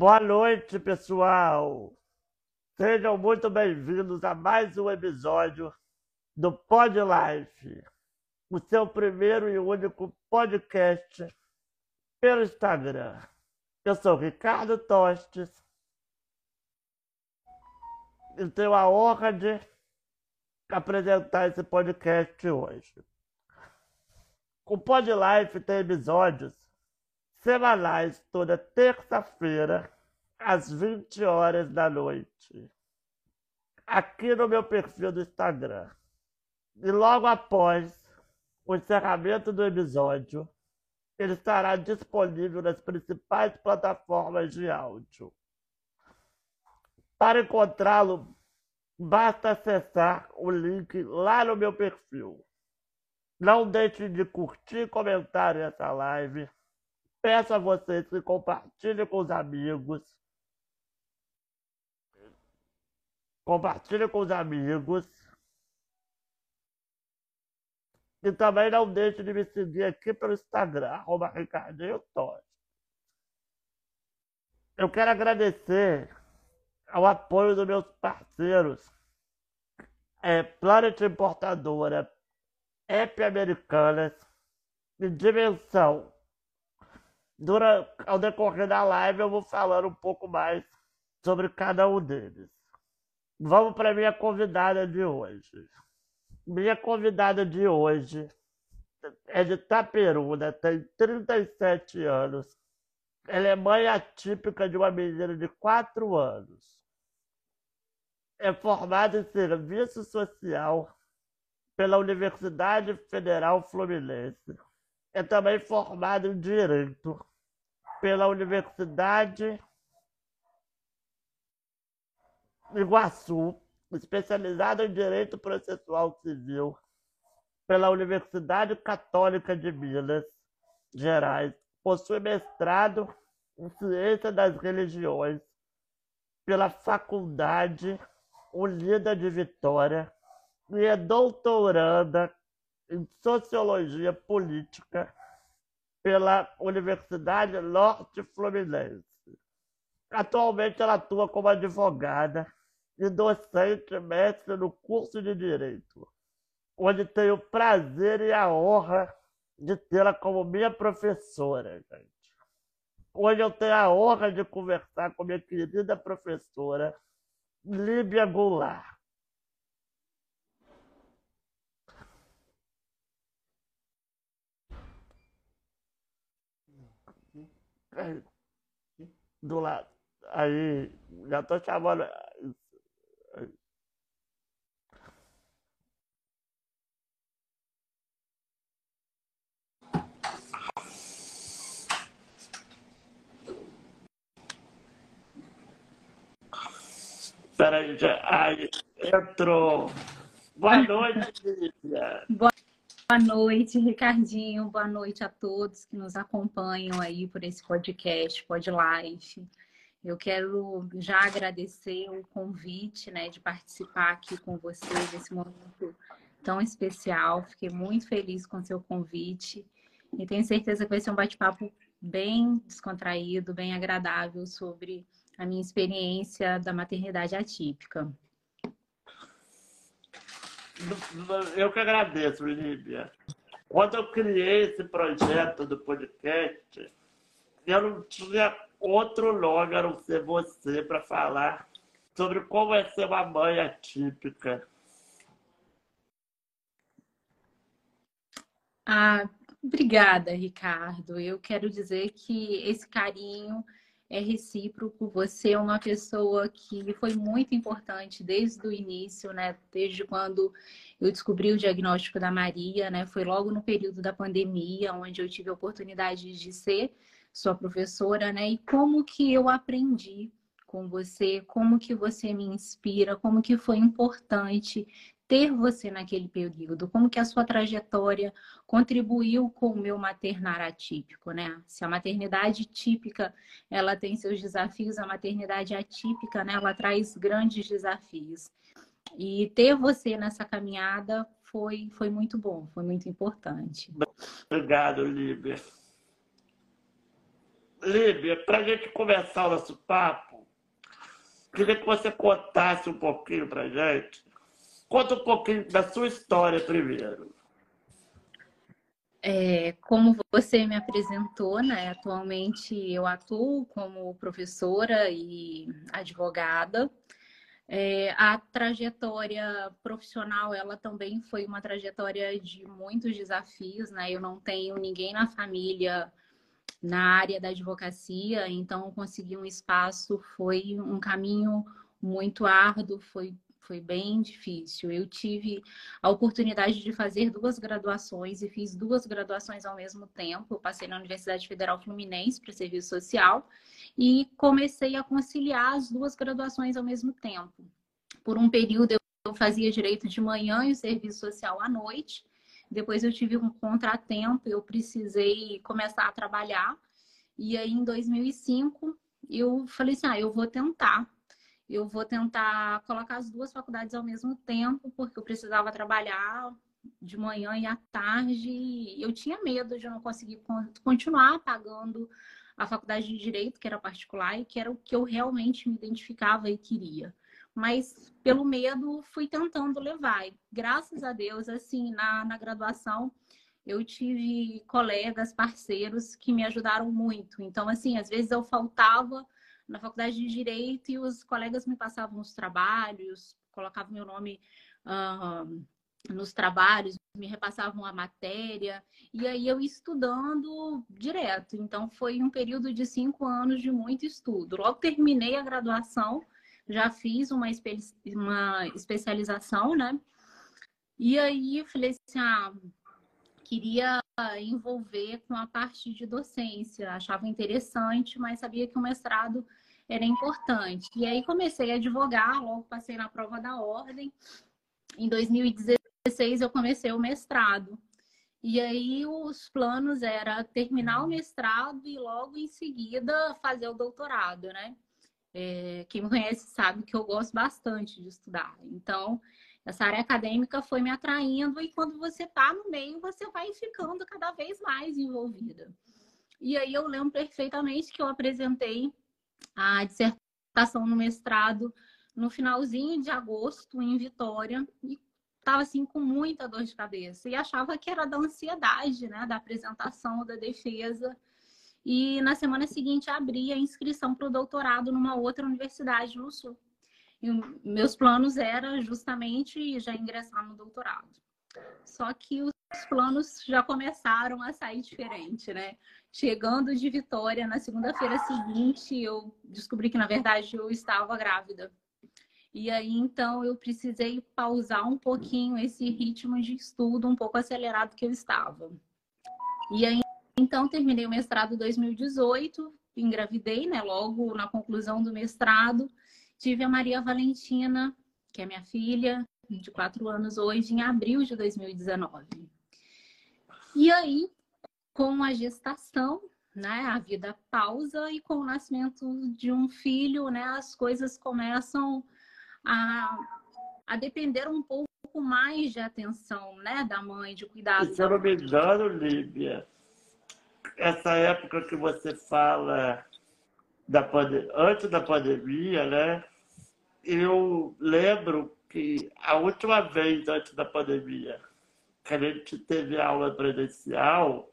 Boa noite, pessoal. Sejam muito bem-vindos a mais um episódio do Pod Life, o seu primeiro e único podcast pelo Instagram. Eu sou Ricardo Tostes e tenho a honra de apresentar esse podcast hoje. O Pod Life tem episódios semanais toda terça-feira, às 20 horas da noite, aqui no meu perfil do Instagram. E logo após o encerramento do episódio, ele estará disponível nas principais plataformas de áudio. Para encontrá-lo, basta acessar o link lá no meu perfil. Não deixe de curtir e comentar essa live Peço a vocês que compartilhem com os amigos. Compartilhe com os amigos. E também não deixe de me seguir aqui pelo Instagram, arroba Ricardinho. Eu quero agradecer ao apoio dos meus parceiros. É, Planet Importadora, App Americanas e Dimensão durante, ao decorrer da live eu vou falando um pouco mais sobre cada um deles. Vamos para minha convidada de hoje. Minha convidada de hoje é de Taperuna, tem 37 anos. Ela é mãe atípica de uma menina de 4 anos. É formada em serviço social pela Universidade Federal Fluminense. É também formada em Direito pela Universidade Iguaçu, especializado em Direito Processual Civil pela Universidade Católica de Minas Gerais. Possui mestrado em Ciência das Religiões pela Faculdade Unida de Vitória e é doutoranda em Sociologia Política pela Universidade Norte Fluminense. Atualmente ela atua como advogada e docente mestre no curso de Direito, onde tenho o prazer e a honra de tê-la como minha professora, gente. Hoje eu tenho a honra de conversar com minha querida professora, Líbia Goulart. Do lado. Aí, já tô chamando. Peraí, já. Aí, entrou. Boa noite, Lívia. Boa Boa noite, Ricardinho. Boa noite a todos que nos acompanham aí por esse podcast, Pod Life. Eu quero já agradecer o convite, né, de participar aqui com vocês nesse momento tão especial. Fiquei muito feliz com o seu convite e tenho certeza que vai ser um bate-papo bem descontraído, bem agradável sobre a minha experiência da maternidade atípica. Eu que agradeço, Líbia. Quando eu criei esse projeto do podcast, eu não tinha outro nome a não ser você para falar sobre como é ser uma mãe atípica. Ah, obrigada, Ricardo. Eu quero dizer que esse carinho é recíproco. Você é uma pessoa que foi muito importante desde o início, né? Desde quando eu descobri o diagnóstico da Maria, né? Foi logo no período da pandemia, onde eu tive a oportunidade de ser sua professora, né? E como que eu aprendi com você, como que você me inspira, como que foi importante ter você naquele período, como que a sua trajetória contribuiu com o meu maternar atípico, né? Se a maternidade típica, ela tem seus desafios, a maternidade atípica, né, ela traz grandes desafios. E ter você nessa caminhada foi, foi muito bom, foi muito importante. Obrigado, Líbia. Líbia, para a gente começar o nosso papo, queria que você contasse um pouquinho para gente. Conta um pouquinho da sua história primeiro. É, como você me apresentou, né? Atualmente eu atuo como professora e advogada. É, a trajetória profissional, ela também foi uma trajetória de muitos desafios, né? Eu não tenho ninguém na família na área da advocacia, então conseguir um espaço foi um caminho muito árduo, foi foi bem difícil. Eu tive a oportunidade de fazer duas graduações e fiz duas graduações ao mesmo tempo. Eu passei na Universidade Federal Fluminense para serviço social e comecei a conciliar as duas graduações ao mesmo tempo. Por um período eu fazia direito de manhã e o serviço social à noite. Depois eu tive um contratempo, eu precisei começar a trabalhar. E aí em 2005 eu falei assim: "Ah, eu vou tentar eu vou tentar colocar as duas faculdades ao mesmo tempo, porque eu precisava trabalhar de manhã e à tarde. Eu tinha medo de não conseguir continuar pagando a faculdade de direito, que era particular e que era o que eu realmente me identificava e queria. Mas pelo medo fui tentando levar. E, graças a Deus, assim, na, na graduação eu tive colegas, parceiros que me ajudaram muito. Então, assim, às vezes eu faltava na faculdade de Direito e os colegas me passavam os trabalhos, colocavam meu nome nos trabalhos, me repassavam a matéria, e aí eu estudando direto. Então, foi um período de cinco anos de muito estudo. Logo terminei a graduação, já fiz uma, espe uma especialização, né? E aí falei assim, ah, queria envolver com a parte de docência, achava interessante, mas sabia que o mestrado era importante. E aí comecei a advogar, logo passei na prova da ordem. Em 2016 eu comecei o mestrado. E aí os planos era terminar o mestrado e logo em seguida fazer o doutorado, né? É, quem me conhece sabe que eu gosto bastante de estudar. Então, essa área acadêmica foi me atraindo e quando você está no meio, você vai ficando cada vez mais envolvida. E aí eu lembro perfeitamente que eu apresentei a dissertação no mestrado no finalzinho de agosto, em Vitória, e estava assim com muita dor de cabeça e achava que era da ansiedade, né, da apresentação, da defesa. E na semana seguinte abri a inscrição para o doutorado numa outra universidade no Sul. E meus planos eram justamente já ingressar no doutorado. Só que os planos já começaram a sair diferente, né? Chegando de Vitória, na segunda-feira seguinte, eu descobri que, na verdade, eu estava grávida. E aí, então, eu precisei pausar um pouquinho esse ritmo de estudo um pouco acelerado que eu estava. E aí, então, terminei o mestrado em 2018, engravidei, né? Logo na conclusão do mestrado, tive a Maria Valentina, que é minha filha, de quatro anos hoje, em abril de 2019. E aí, com a gestação, né, a vida pausa e com o nascimento de um filho, né, as coisas começam a, a depender um pouco mais de atenção, né, da mãe, de cuidado. Se eu não me engano, Lívia, essa época que você fala da pande... antes da pandemia, né, eu lembro que a última vez antes da pandemia que a gente teve aula presencial,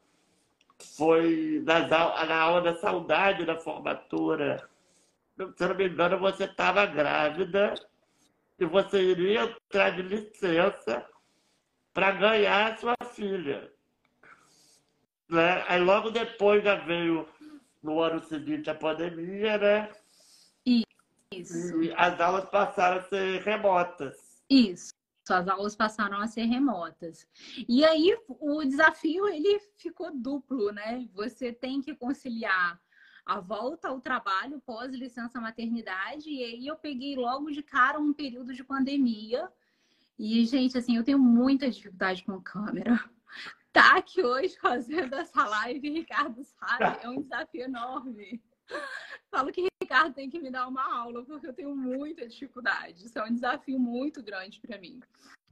foi nas, na aula da saudade da formatura. Se eu não me engano, você estava grávida e você iria entrar de licença para ganhar a sua filha. Né? Aí logo depois já veio, no ano seguinte, a pandemia, né? Isso. E as aulas passaram a ser remotas. Isso as aulas passaram a ser remotas. E aí o desafio ele ficou duplo, né? Você tem que conciliar a volta ao trabalho pós licença maternidade e aí eu peguei logo de cara um período de pandemia. E gente, assim, eu tenho muita dificuldade com câmera. Tá aqui hoje fazendo essa live, Ricardo sabe, é um desafio enorme. Falo que Ricardo tem que me dar uma aula, porque eu tenho muita dificuldade. Isso é um desafio muito grande para mim.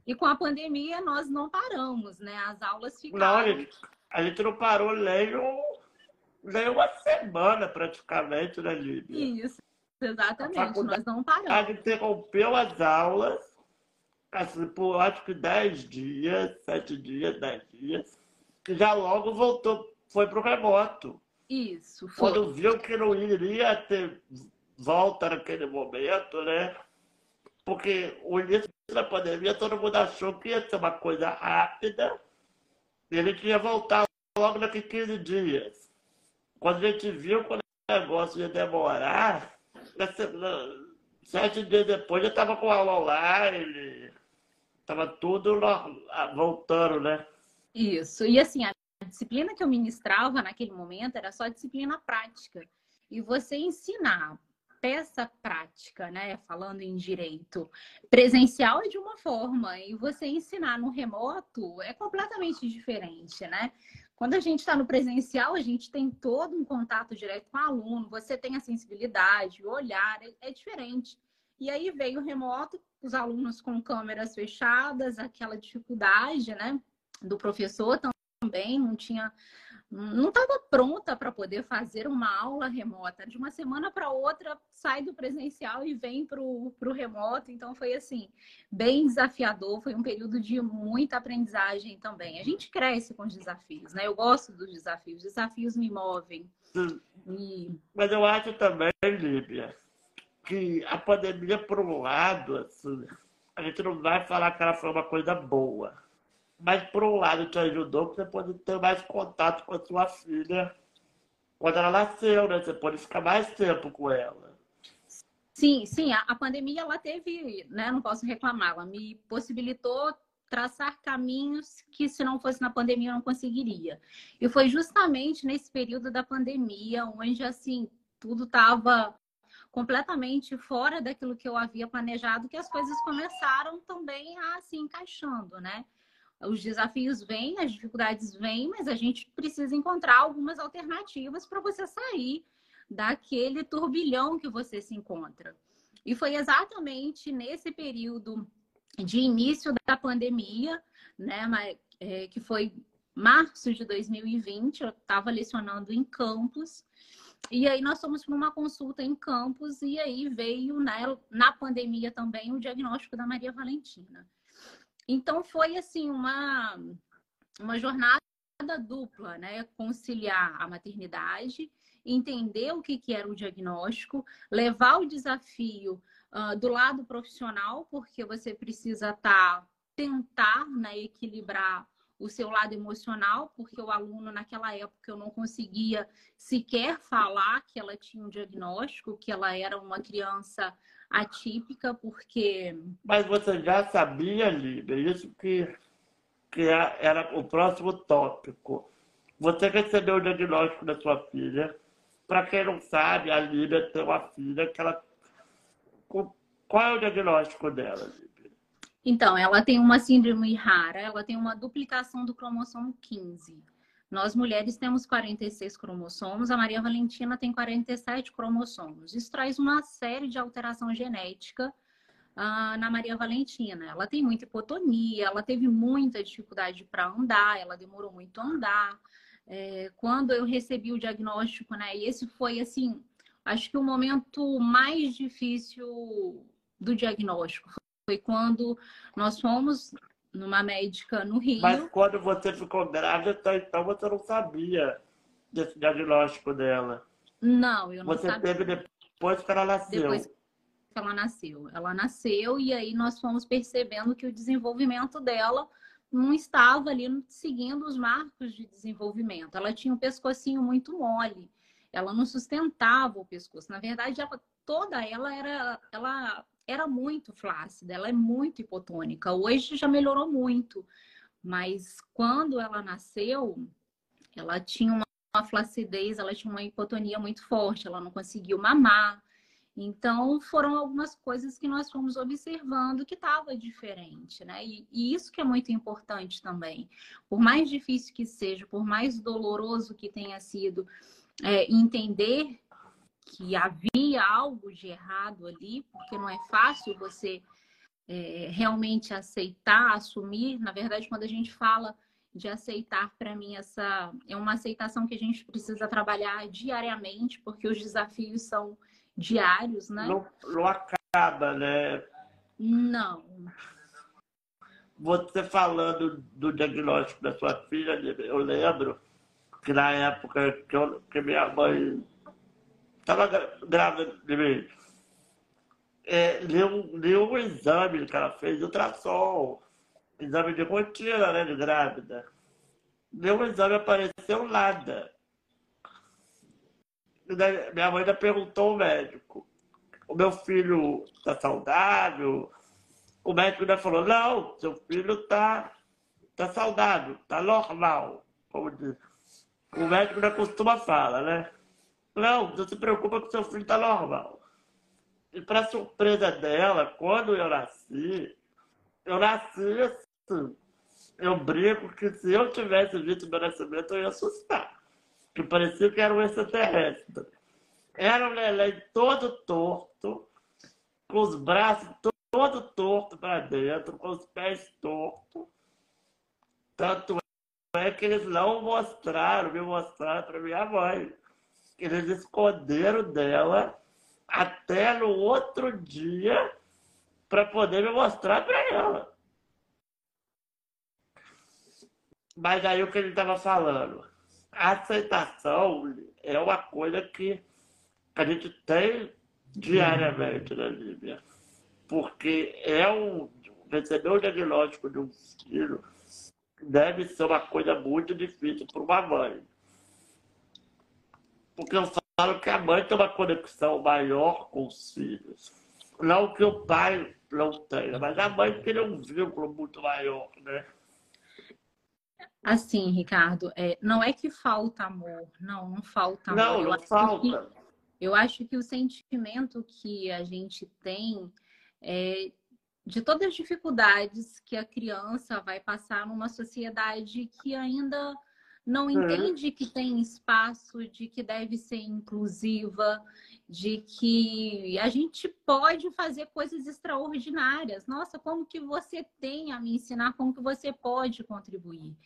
E com a pandemia, nós não paramos, né? As aulas ficaram. Não, a gente, não parou nem um, nem uma semana praticamente, né, Líbia? Isso, exatamente. Nós não paramos. A gente interrompeu as aulas, assim, por acho que 10 dias, 7 dias, 10 dias, e já logo voltou, foi para o remoto. Isso, foi. Quando viu que não iria ter volta naquele momento, né? Porque o início da pandemia todo mundo achou que ia ser uma coisa rápida e ele tinha voltado logo daqui 15 dias. Quando a gente viu que o negócio ia demorar, sete dias depois já estava com aula online, estava tudo voltando, né? Isso. E assim, a disciplina que eu ministrava naquele momento era só disciplina prática. E você ensinar peça prática, né? Falando em direito, presencial é de uma forma e você ensinar no remoto é completamente diferente, né? Quando a gente está no presencial, a gente tem todo um contato direto com o aluno, você tem a sensibilidade, o olhar, é, é diferente. E aí veio o remoto, os alunos com câmeras fechadas, aquela dificuldade, né? Do professor também, não tinha não estava pronta para poder fazer uma aula remota. De uma semana para outra, sai do presencial e vem para o remoto. Então, foi assim, bem desafiador. Foi um período de muita aprendizagem também. A gente cresce com os desafios, né? Eu gosto dos desafios. Os desafios me movem. E... Mas eu acho também, Líbia, que a pandemia, por um lado, assim, a gente não vai falar que ela foi uma coisa boa mas por um lado te ajudou, porque você pode ter mais contato com a sua filha quando ela nasceu, né? Você pode ficar mais tempo com ela. Sim, sim, a, a pandemia ela teve, né? Não posso reclamar, ela me possibilitou traçar caminhos que se não fosse na pandemia eu não conseguiria. E foi justamente nesse período da pandemia onde assim tudo estava completamente fora daquilo que eu havia planejado que as coisas começaram também a se encaixando, né? Os desafios vêm, as dificuldades vêm, mas a gente precisa encontrar algumas alternativas para você sair daquele turbilhão que você se encontra. E foi exatamente nesse período de início da pandemia, né, é, que foi março de 2020, eu estava lecionando em campus, e aí nós fomos para uma consulta em campus, e aí veio né, na pandemia também o diagnóstico da Maria Valentina. Então foi assim uma uma jornada dupla, né? Conciliar a maternidade, entender o que, que era o diagnóstico, levar o desafio uh, do lado profissional, porque você precisa tá, tentar né, equilibrar o seu lado emocional, porque o aluno naquela época eu não conseguia sequer falar que ela tinha um diagnóstico, que ela era uma criança atípica, porque. Mas você já sabia, Líbia, isso que, que era o próximo tópico. Você recebeu o diagnóstico da sua filha. Para quem não sabe, a Líbia tem uma filha que ela. Qual é o diagnóstico dela, Líbia? Então, ela tem uma síndrome rara, ela tem uma duplicação do cromossomo 15. Nós mulheres temos 46 cromossomos, a Maria Valentina tem 47 cromossomos. Isso traz uma série de alteração genética uh, na Maria Valentina. Ela tem muita hipotonia, ela teve muita dificuldade para andar, ela demorou muito a andar. É, quando eu recebi o diagnóstico, né? E esse foi assim, acho que o momento mais difícil do diagnóstico foi quando nós fomos numa médica no Rio. Mas quando você ficou grávida, então você não sabia desse diagnóstico dela? Não, eu não você sabia. Você teve depois que ela nasceu? Depois que ela nasceu. Ela nasceu e aí nós fomos percebendo que o desenvolvimento dela não estava ali seguindo os marcos de desenvolvimento. Ela tinha um pescocinho muito mole. Ela não sustentava o pescoço. Na verdade, ela, toda ela era, ela era muito flácida, ela é muito hipotônica. Hoje já melhorou muito, mas quando ela nasceu, ela tinha uma, uma flacidez, ela tinha uma hipotonia muito forte, ela não conseguiu mamar. Então, foram algumas coisas que nós fomos observando que estava diferente, né? E, e, isso que é muito importante também. Por mais difícil que seja, por mais doloroso que tenha sido é, entender que havia algo de errado ali, porque não é fácil você é, realmente aceitar, assumir. Na verdade, quando a gente fala de aceitar para mim essa é uma aceitação que a gente precisa trabalhar diariamente, porque os desafios são diários, né? Não, não acaba, né? Não. Você falando do diagnóstico da sua filha, eu lembro que na época que, eu, que minha mãe estava grávida de mim, é, deu, deu um exame que ela fez, ultrassom, exame de rotina, né, de grávida. Deu um exame, apareceu nada. Daí, minha mãe ainda perguntou ao médico, o meu filho está saudável? O médico ainda falou, não, seu filho está tá saudável, está normal, como diz. O médico ainda costuma falar, né? Não, não se preocupa que seu filho está normal. E para surpresa dela, quando eu nasci, eu nasci assim. Eu brinco que se eu tivesse visto meu nascimento, eu ia assustar. Que parecia que era um extraterrestre. Era um neném todo torto, com os braços todo torto para dentro, com os pés tortos. Tanto é que eles não mostraram, me mostraram para minha mãe. Eles esconderam dela até no outro dia para poder me mostrar para ela. Mas aí o que ele estava falando, a aceitação é uma coisa que a gente tem diariamente na Líbia. Porque é um. Receber o diagnóstico de um filho deve ser uma coisa muito difícil para uma mãe. Porque eu falo que a mãe tem uma conexão maior com os filhos. Não que o pai não tenha, mas a mãe tem um vínculo muito maior, né? Assim, Ricardo, é, não é que falta amor, não, não falta amor. Não, não falta. Que, eu acho que o sentimento que a gente tem é de todas as dificuldades que a criança vai passar numa sociedade que ainda não entende que tem espaço, de que deve ser inclusiva, de que a gente pode fazer coisas extraordinárias. Nossa, como que você tem a me ensinar, como que você pode contribuir.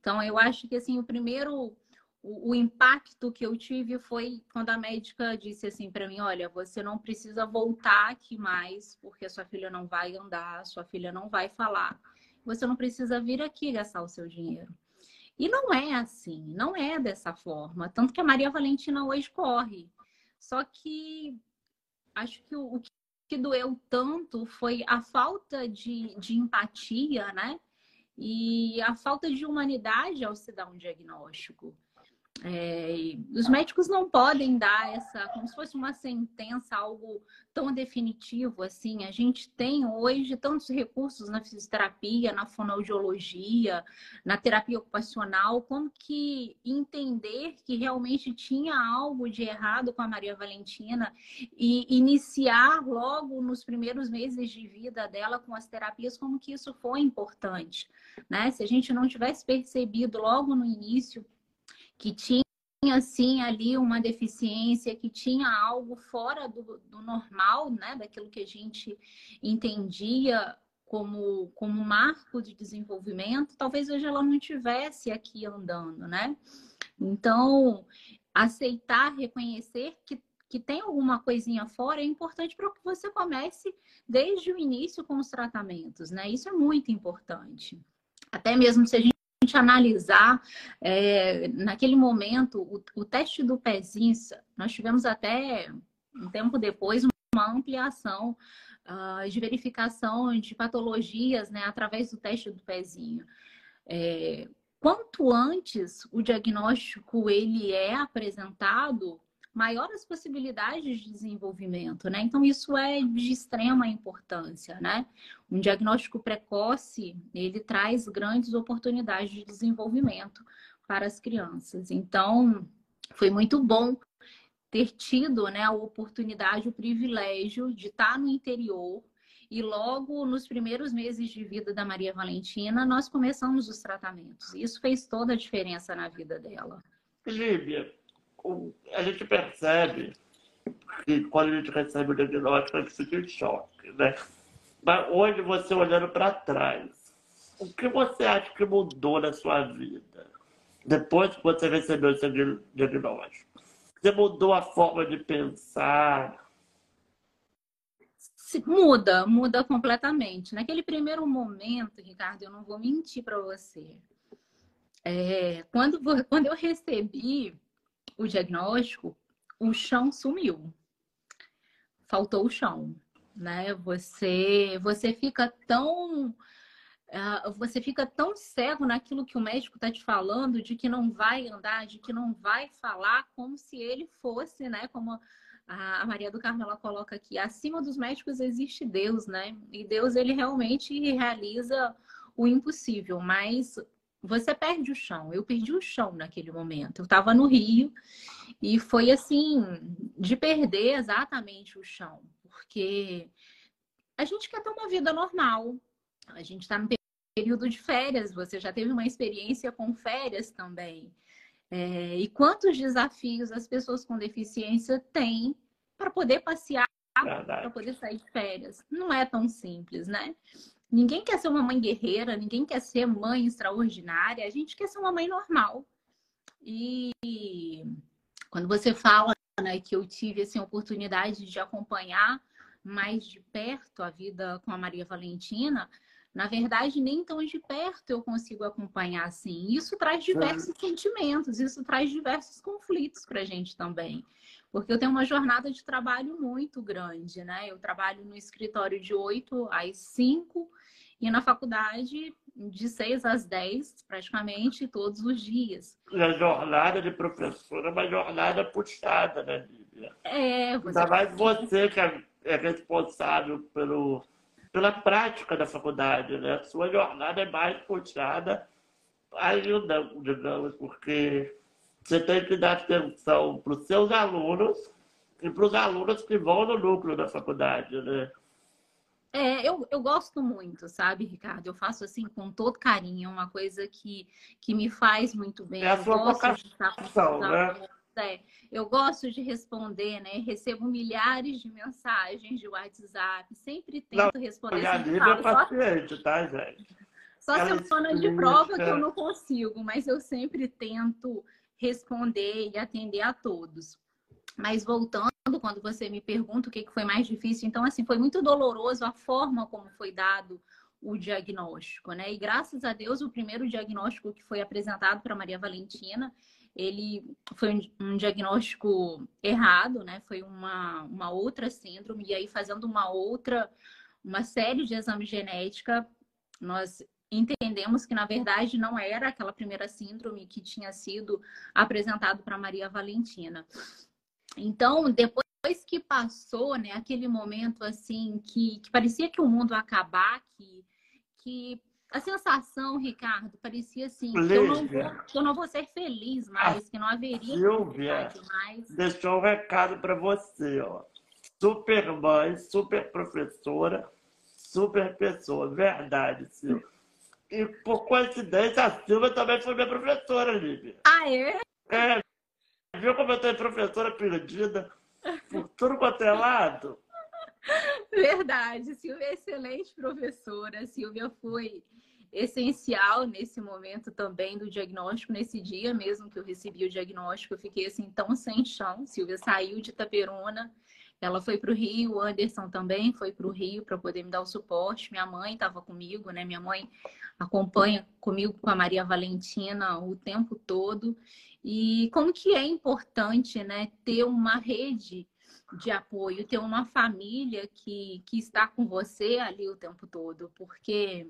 Então, eu acho que assim, o primeiro o, o impacto que eu tive foi quando a médica disse assim para mim, olha, você não precisa voltar aqui mais, porque sua filha não vai andar, sua filha não vai falar. Você não precisa vir aqui gastar o seu dinheiro. E não é assim, não é dessa forma. Tanto que a Maria Valentina hoje corre. Só que acho que o, que doeu tanto foi a falta de, de empatia, né? E a falta de humanidade ao se dar um diagnóstico. É, os médicos não podem dar essa, como se fosse uma sentença, algo tão definitivo assim. A gente tem hoje tantos recursos na fisioterapia, na fonoaudiologia, na terapia ocupacional, como que entender que realmente tinha algo de errado com a Maria Valentina e iniciar logo nos primeiros meses de vida dela com as terapias, como que isso foi importante, né? Se a gente não tivesse percebido logo no início que tinha sim ali uma deficiência, que tinha algo fora do, do normal, né, daquilo que a gente entendia como, como marco de desenvolvimento, talvez hoje ela não tivesse aqui andando, né? Então, aceitar, reconhecer que, que tem alguma coisinha fora é importante para que você comece desde o início com os tratamentos, né? Isso é muito importante. Até mesmo se a gente gente analisar é, naquele momento o, o, teste do pezinho, nós tivemos até um tempo depois uma ampliação uh, de verificação de patologias né, através do teste do pezinho. É, quanto antes o diagnóstico ele é apresentado, maior as possibilidades de desenvolvimento, né? Então isso é de extrema importância, né? Um diagnóstico precoce, ele traz grandes oportunidades de desenvolvimento para as crianças. Então, foi muito bom ter tido, né, a oportunidade, o privilégio de estar no interior e logo nos primeiros meses de vida da Maria Valentina, nós começamos os tratamentos. Isso fez toda a diferença na vida dela. Lívia, a gente percebe que quando a gente recebe o diagnóstico, a gente fica em choque, né? Mas hoje, você olhando para trás, o que você acha que mudou na sua vida? Depois que você recebeu esse diagnóstico. Você mudou a forma de pensar? Muda, muda completamente. Naquele primeiro momento, Ricardo, eu não vou mentir para você. É, quando, quando eu recebi o diagnóstico, o chão sumiu. Faltou o chão, né? Você, você fica tão uh, você fica tão cego naquilo que o médico está te falando, de que não vai andar, de que não vai falar, como se ele fosse, né? Como a Maria do Carmo ela coloca aqui, acima dos médicos existe Deus, né? E Deus ele realmente realiza o impossível, mas você perde o chão. Eu perdi o chão naquele momento. Eu estava no Rio e foi assim, de perder exatamente o chão, porque a gente quer ter uma vida normal. A gente está no período de férias, você já teve uma experiência com férias também. É, e quantos desafios as pessoas com deficiência têm para poder passear, para poder sair de férias? Não é tão simples, né? Ninguém quer ser uma mãe guerreira, ninguém quer ser mãe extraordinária, a gente quer ser uma mãe normal. E quando você fala né, que eu tive assim, a oportunidade de acompanhar mais de perto a vida com a Maria Valentina, na verdade, nem tão de perto eu consigo acompanhar assim. Isso traz diversos é. sentimentos, isso traz diversos conflitos para a gente também. Porque eu tenho uma jornada de trabalho muito grande, né? Eu trabalho no escritório de 8 às 5 e na faculdade de 6 às 10, praticamente todos os dias. A jornada de professora é uma jornada puxada, né, Lívia? É, você... Ainda mais você que é, é responsável pelo pela prática da faculdade, né? A sua jornada é mais puxada ainda, digamos, porque você tem que dar atenção para os seus alunos e para os alunos que vão no núcleo da faculdade, né? É, eu, eu gosto muito, sabe, Ricardo? Eu faço assim com todo carinho, é uma coisa que, que me faz muito bem. É a sua vocação, né? É, eu gosto de responder, né? Recebo milhares de mensagens de WhatsApp, sempre tento não, responder. Minha amiga é paciente, tá, gente? Só Ela semana de prova que eu não consigo, mas eu sempre tento responder e atender a todos. Mas voltando, quando você me pergunta o que foi mais difícil, então, assim, foi muito doloroso a forma como foi dado o diagnóstico, né? E graças a Deus, o primeiro diagnóstico que foi apresentado para Maria Valentina, ele foi um diagnóstico errado, né? Foi uma, uma outra síndrome, e aí fazendo uma outra, uma série de exames genética, nós entendemos que na verdade não era aquela primeira síndrome que tinha sido apresentado para Maria Valentina. Então, depois que passou, né, aquele momento assim que, que parecia que o mundo ia acabar, que, que a sensação, Ricardo, parecia assim, que eu, não vou, eu não vou ser feliz mais, que não haveria Silvia, mais. Deixou um recado para você, ó. Super mãe, super professora, super pessoa. Verdade, Silvia. E por coincidência, a Silvia também foi minha professora, Lívia. Ah, é? É. Viu como eu tenho professora perdida? Por tudo quanto é lado? Verdade. Silvia é excelente professora. Silvia foi essencial nesse momento também do diagnóstico. Nesse dia mesmo que eu recebi o diagnóstico, eu fiquei assim tão sem chão. Silvia saiu de Itaperuna ela foi para o Rio, o Anderson também foi para o Rio para poder me dar o suporte. Minha mãe estava comigo, né? Minha mãe acompanha comigo com a Maria Valentina o tempo todo. E como que é importante, né, ter uma rede de apoio, ter uma família que, que está com você ali o tempo todo, porque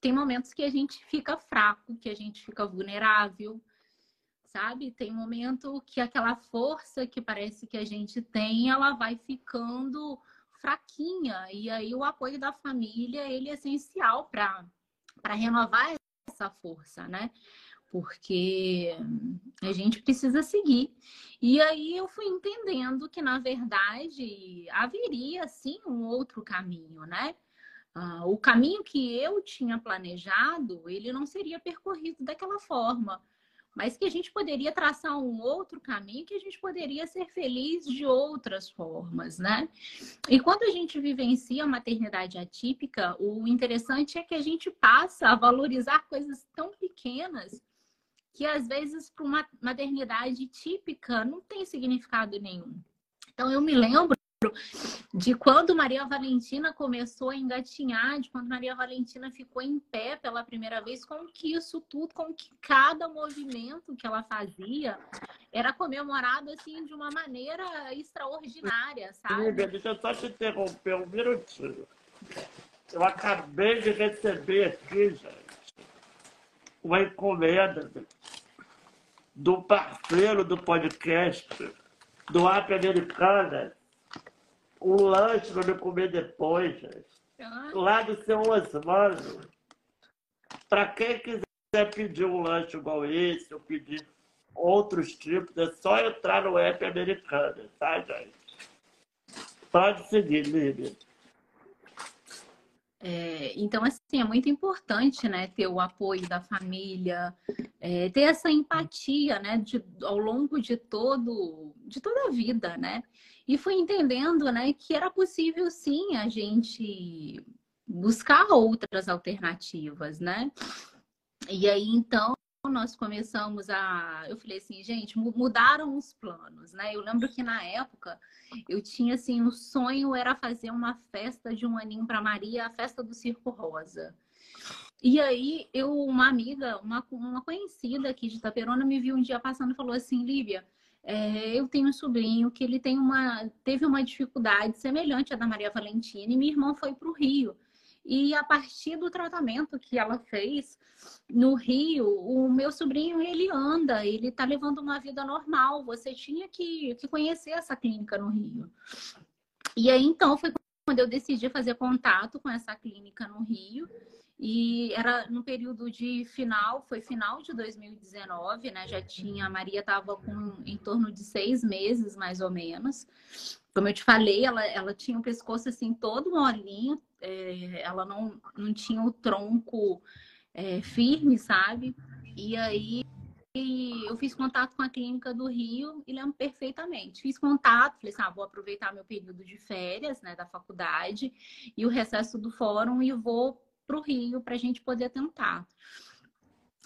tem momentos que a gente fica fraco, que a gente fica vulnerável, sabe? Tem momento que aquela força que parece que a gente tem, ela vai ficando fraquinha. E aí o apoio da família, ele é essencial para renovar essa força, né? Porque a gente precisa seguir. E aí eu fui entendendo que, na verdade, haveria sim um outro caminho, né? Ah, o caminho que eu tinha planejado, ele não seria percorrido daquela forma mas que a gente poderia traçar um outro caminho, que a gente poderia ser feliz de outras formas, né? E quando a gente vivencia a maternidade atípica, o interessante é que a gente passa a valorizar coisas tão pequenas que às vezes para uma maternidade típica não tem significado nenhum. Então eu me lembro de quando Maria Valentina começou a engatinhar, de quando Maria Valentina ficou em pé pela primeira vez, como que isso tudo, como que cada movimento que ela fazia era comemorado assim de uma maneira extraordinária, sabe? Lívia, deixa eu só te interromper um minutinho. Eu acabei de receber aqui, gente, uma encomenda do parceiro do podcast, do App Americana, um lanche para me comer depois, Lá do seu Osmano. Para quem quiser pedir um lanche igual esse, ou pedir outros tipos, é só entrar no app americano, tá, gente? Pode seguir, Lívia. É, então, assim, é muito importante, né, ter o apoio da família, é, ter essa empatia, né, de, ao longo de todo, de toda a vida, né? E fui entendendo, né, que era possível, sim, a gente buscar outras alternativas, né? E aí, então, nós começamos a. Eu falei assim, gente, mudaram os planos, né? Eu lembro que na época eu tinha assim, o sonho era fazer uma festa de um aninho para Maria, a festa do Circo Rosa. E aí, eu, uma amiga, uma, uma conhecida aqui de Itaperona, me viu um dia passando e falou assim: Lívia, é, eu tenho um sobrinho que ele tem uma, teve uma dificuldade semelhante à da Maria Valentina, e minha irmã foi para o Rio. E a partir do tratamento que ela fez no Rio, o meu sobrinho ele anda, ele está levando uma vida normal. Você tinha que, que conhecer essa clínica no Rio. E aí então foi quando eu decidi fazer contato com essa clínica no Rio. E era no período de final, foi final de 2019, né? Já tinha, a Maria estava com em torno de seis meses, mais ou menos. Como eu te falei, ela, ela tinha o pescoço assim todo molinho, é, ela não, não tinha o tronco é, firme, sabe? E aí eu fiz contato com a clínica do Rio e lembro perfeitamente. Fiz contato, falei assim, ah, vou aproveitar meu período de férias, né, da faculdade e o recesso do fórum e vou para o Rio para a gente poder tentar.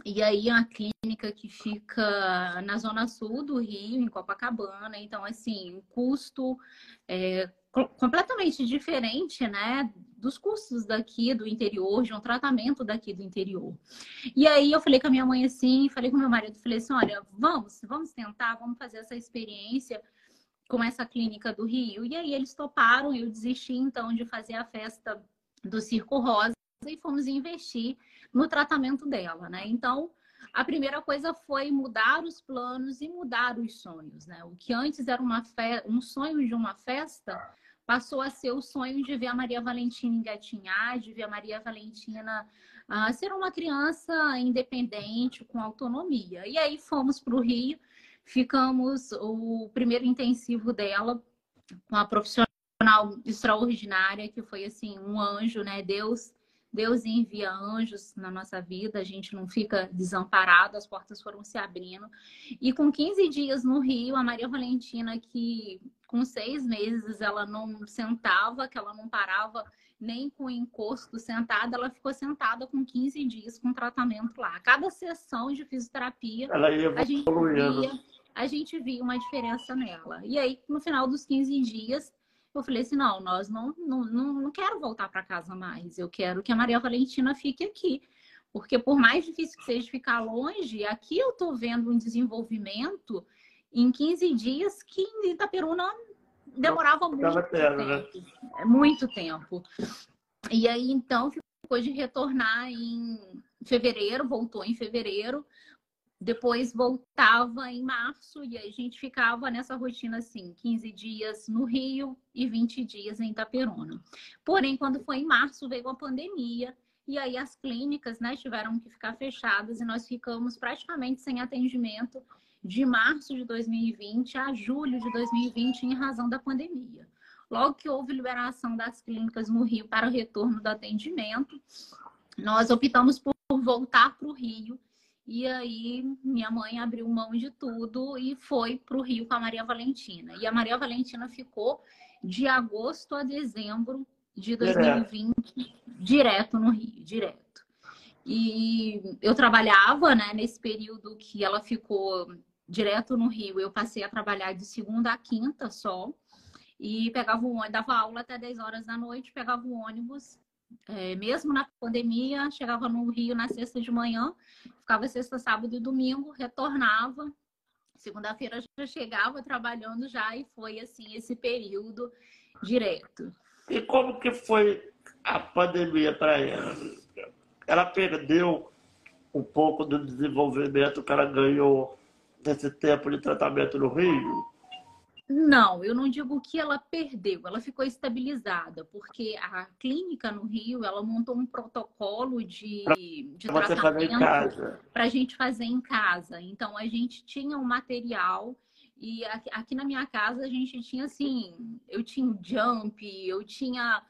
E aí, é uma clínica que fica na zona sul do Rio, em Copacabana. Então, assim, um custo é, completamente diferente, né? Dos custos daqui do interior, de um tratamento daqui do interior. E aí eu falei com a minha mãe assim, falei com meu marido, falei assim, olha, vamos, vamos tentar, vamos fazer essa experiência com essa clínica do Rio. E aí eles toparam, eu desisti então de fazer a festa do Circo Rosa e fomos investir no tratamento dela, né? Então, a primeira coisa foi mudar os planos e mudar os sonhos, né? O que antes era uma fe... um sonho de uma festa passou a ser o sonho de ver a Maria Valentina engatinhar, de ver a Maria Valentina uh, ser uma criança independente, com autonomia. E aí fomos para o Rio, ficamos o primeiro intensivo dela com a profissional extraordinária, que foi assim, um anjo, né? Deus Deus envia anjos na nossa vida, a gente não fica desamparado, as portas foram se abrindo. E com 15 dias no Rio, a Maria Valentina, que com seis meses ela não sentava, que ela não parava nem com encosto sentada, ela ficou sentada com 15 dias com tratamento lá. Cada sessão de fisioterapia, a gente, via, a gente via uma diferença nela. E aí, no final dos 15 dias, eu falei assim, não, nós não, não, não, não quero voltar para casa mais. Eu quero que a Maria Valentina fique aqui. Porque por mais difícil que seja ficar longe, aqui eu estou vendo um desenvolvimento em 15 dias que em Itaperuna demorava muito né? tempo. Né? Muito tempo. E aí, então, ficou de retornar em fevereiro, voltou em fevereiro depois voltava em março e a gente ficava nessa rotina assim, 15 dias no Rio e 20 dias em Itaperuna. Porém, quando foi em março, veio a pandemia e aí as clínicas né, tiveram que ficar fechadas e nós ficamos praticamente sem atendimento de março de 2020 a julho de 2020 em razão da pandemia. Logo que houve liberação das clínicas no Rio para o retorno do atendimento, nós optamos por voltar para o Rio E aí minha mãe abriu mão de tudo e foi para o Rio com a Maria Valentina. E a Maria Valentina ficou de agosto a dezembro de 2020 direto, direto no Rio, direto. E eu trabalhava, né, nesse período que ela ficou direto no Rio, eu passei a trabalhar de segunda a quinta só. E pegava o ônibus, dava aula até 10 horas da noite, pegava o ônibus, é, mesmo na pandemia, chegava no Rio na sexta de manhã, ficava sexta, sábado e domingo, retornava. Segunda-feira já chegava trabalhando já e foi assim esse período direto. E como que foi a pandemia para ela? Ela perdeu um pouco do desenvolvimento que ela ganhou nesse tempo de tratamento no Rio? Não, eu não digo que ela perdeu, ela ficou estabilizada, porque a clínica no Rio, ela montou um protocolo de, de tratamento para a gente fazer em casa. Então, a gente tinha um material e aqui, aqui, na minha casa a gente tinha assim, eu tinha jump, eu tinha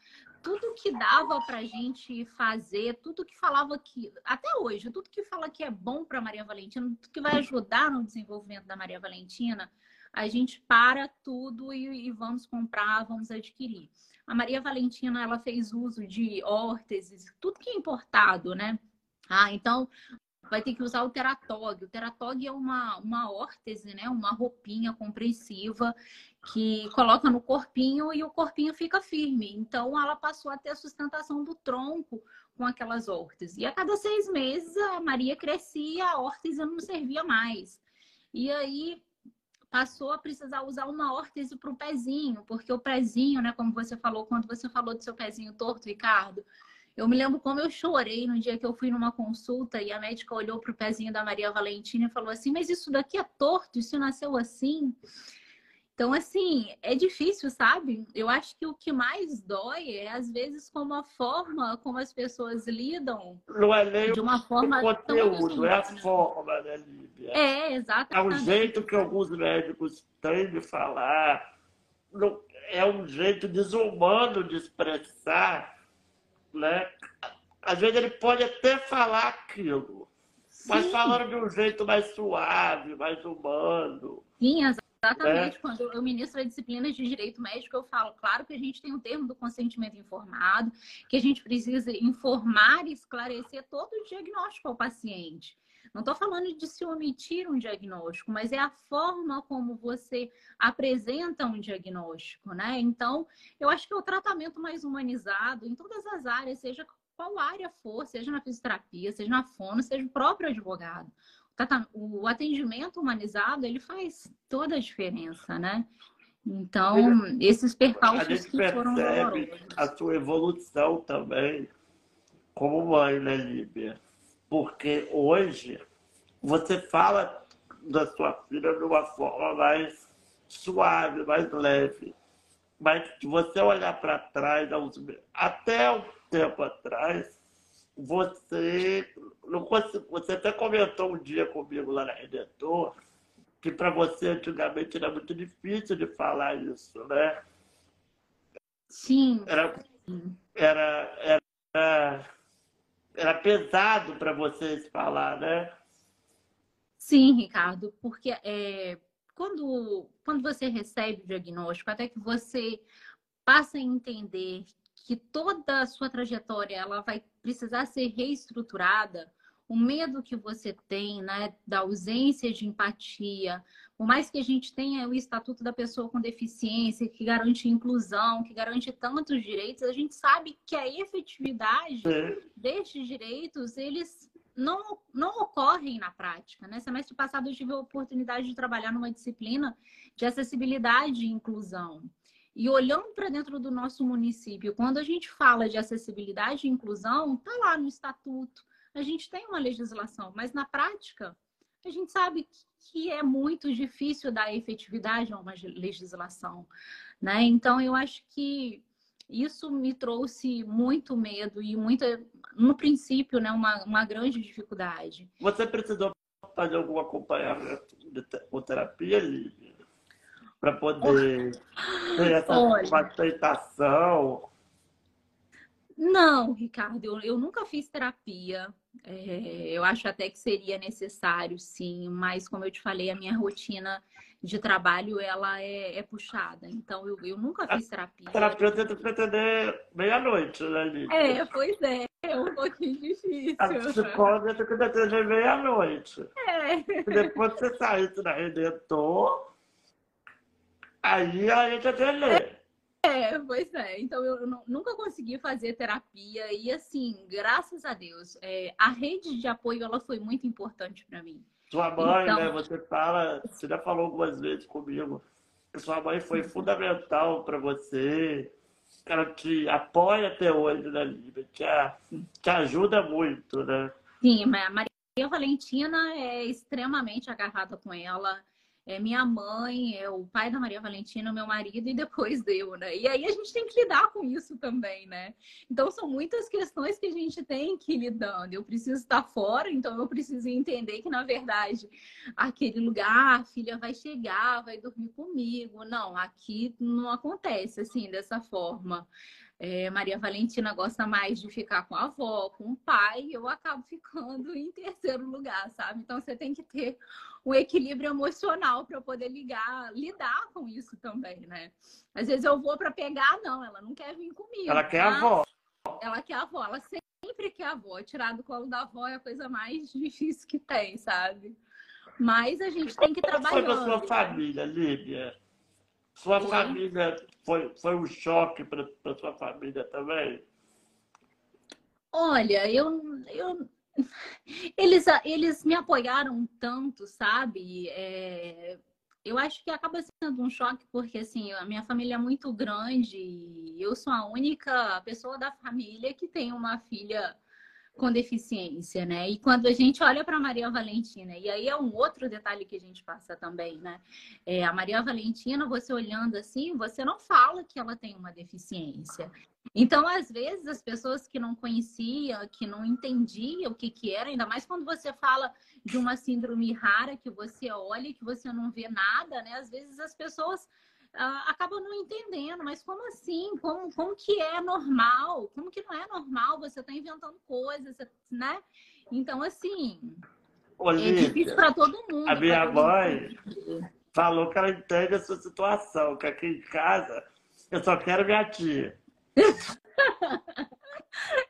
tudo que dava para gente fazer, tudo que falava que, até hoje, tudo que fala que é bom para Maria Valentina, tudo que vai ajudar no desenvolvimento da Maria Valentina, a gente para tudo e, e vamos comprar, vamos adquirir. A Maria Valentina, ela fez uso de órteses, tudo que é importado, né? Ah, então vai ter que usar o teratog. O teratog é uma, uma órtese, né? Uma roupinha compreensiva que coloca no corpinho e o corpinho fica firme. Então, ela passou a ter a sustentação do tronco com aquelas órteses. E a cada seis meses, a Maria crescia, a órtese não servia mais. E aí, passou a precisar usar uma órtese para o pezinho, porque o pezinho, né, como você falou, quando você falou do seu pezinho torto, Ricardo, eu me lembro como eu chorei no dia que eu fui numa consulta e a médica olhou para o pezinho da Maria Valentina e falou assim: Mas isso daqui é torto, isso nasceu assim. Então, assim, é difícil, sabe? Eu acho que o que mais dói é, às vezes, como a forma como as pessoas lidam. Não é nem de uma forma o conteúdo, é a forma, né, Lívia? É, exatamente. É o jeito que alguns médicos têm de falar. É um jeito desumano de expressar, né? Às vezes ele pode até falar aquilo, Sim. mas falando de um jeito mais suave, mais humano. Sim, exatamente. Exatamente. É. Quando eu ministro a disciplina de direito médico, eu falo, claro que a gente tem o um termo do consentimento informado, que a gente precisa informar e esclarecer todo o diagnóstico ao paciente. Não estou falando de se omitir um diagnóstico, mas é a forma como você apresenta um diagnóstico, né? Então, eu acho que é o tratamento mais humanizado em todas as áreas, seja qual área for, seja na fisioterapia, seja na fono, seja o próprio advogado o atendimento humanizado ele faz toda a diferença, né? Então, esses percalços que foram a sua evolução também como mãe, né, Líbia? Porque hoje você fala da sua filha de uma forma mais suave, mais leve. Mas se você olhar para trás, até um tempo atrás, você não consigo, você até comentou um dia comigo lá na Redentor que para você antigamente era muito difícil de falar isso, né? Sim. Era, era, era, era pesado para vocês falar, né? Sim, Ricardo, porque é, quando, quando você recebe o diagnóstico, até que você passa a entender que toda a sua trajetória ela vai precisar ser reestruturada, o medo que você tem, né, da ausência de empatia, por mais que a gente tenha o Estatuto da Pessoa com Deficiência, que garante inclusão, que garante tantos direitos, a gente sabe que a efetividade é. destes direitos, eles não, não ocorrem na prática. Né? Semestre passado eu tive a oportunidade de trabalhar numa disciplina de acessibilidade e inclusão. E olhando para dentro do nosso município, quando a gente fala de acessibilidade e inclusão, está lá no estatuto. A gente tem uma legislação, mas na prática, a gente sabe que é muito difícil dar efetividade a uma legislação. Né? Então, eu acho que isso me trouxe muito medo e muita, no princípio, né, uma, uma grande dificuldade. Você precisou fazer algum acompanhamento de terapia, Lívia? para poder ter essa Olha, aceitação? Não, Ricardo, eu, eu nunca fiz terapia. É, eu acho até que seria necessário, sim, mas como eu te falei, a minha rotina de trabalho ela é, é puxada. Então eu, eu nunca fiz terapia. A terapia tenta pretender meia-noite, né, Lídia? É, pois é, é um pouquinho difícil. A psicóloga tem que pretender meia-noite. É. Depois que você sair da Redentor, aí a gente atender. É, pois é. Então eu nunca consegui fazer terapia e assim, graças a Deus, é, a rede de apoio ela foi muito importante para mim. Sua mãe, então... né? Você fala, você já falou algumas vezes comigo que sua mãe foi fundamental para você. Ela te apoia até hoje na Líbia, te, te ajuda muito, né? Sim, a Maria Valentina é extremamente agarrada com ela é minha mãe, é o pai da Maria Valentina, meu marido e depois deu, né? E aí a gente tem que lidar com isso também, né? Então são muitas questões que a gente tem que ir lidando. Eu preciso estar fora, então eu preciso entender que na verdade aquele lugar, a filha vai chegar, vai dormir comigo. Não, aqui não acontece assim dessa forma. É, Maria Valentina gosta mais de ficar com a avó, com o pai, eu acabo ficando em terceiro lugar, sabe? Então você tem que ter um equilíbrio emocional para poder ligar, lidar com isso também, né? Às vezes eu vou para pegar, não, ela não quer vir comigo. Ela quer a avó. Ela quer a avó, ela sempre quer a avó. Tirar do colo da avó é a coisa mais difícil que tem, sabe? Mas a gente tem que trabalhar. Como foi da sua família, Líbia? Sua Oi? família foi, foi um choque para sua família também? Olha, eu, eu eles, eles me apoiaram tanto, sabe? É, eu acho que acaba sendo um choque porque assim a minha família é muito grande e eu sou a única pessoa da família que tem uma filha com deficiência, né? E quando a gente olha para Maria Valentina, e aí é um outro detalhe que a gente passa também, né? É, a Maria Valentina, você olhando assim, você não fala que ela tem uma deficiência. Então, às vezes, as pessoas que não conheciam, que não entendiam o que, que era, ainda mais quando você fala de uma síndrome rara, que você olha e que você não vê nada, né? Às vezes as pessoas uh, acabam não entendendo, mas como assim? Como, como que é normal? Como que não é normal? Você está inventando coisas, né? Então, assim, Olívia, é difícil para todo mundo. A minha mãe falou que ela entende a sua situação, que aqui em casa eu só quero minha tia.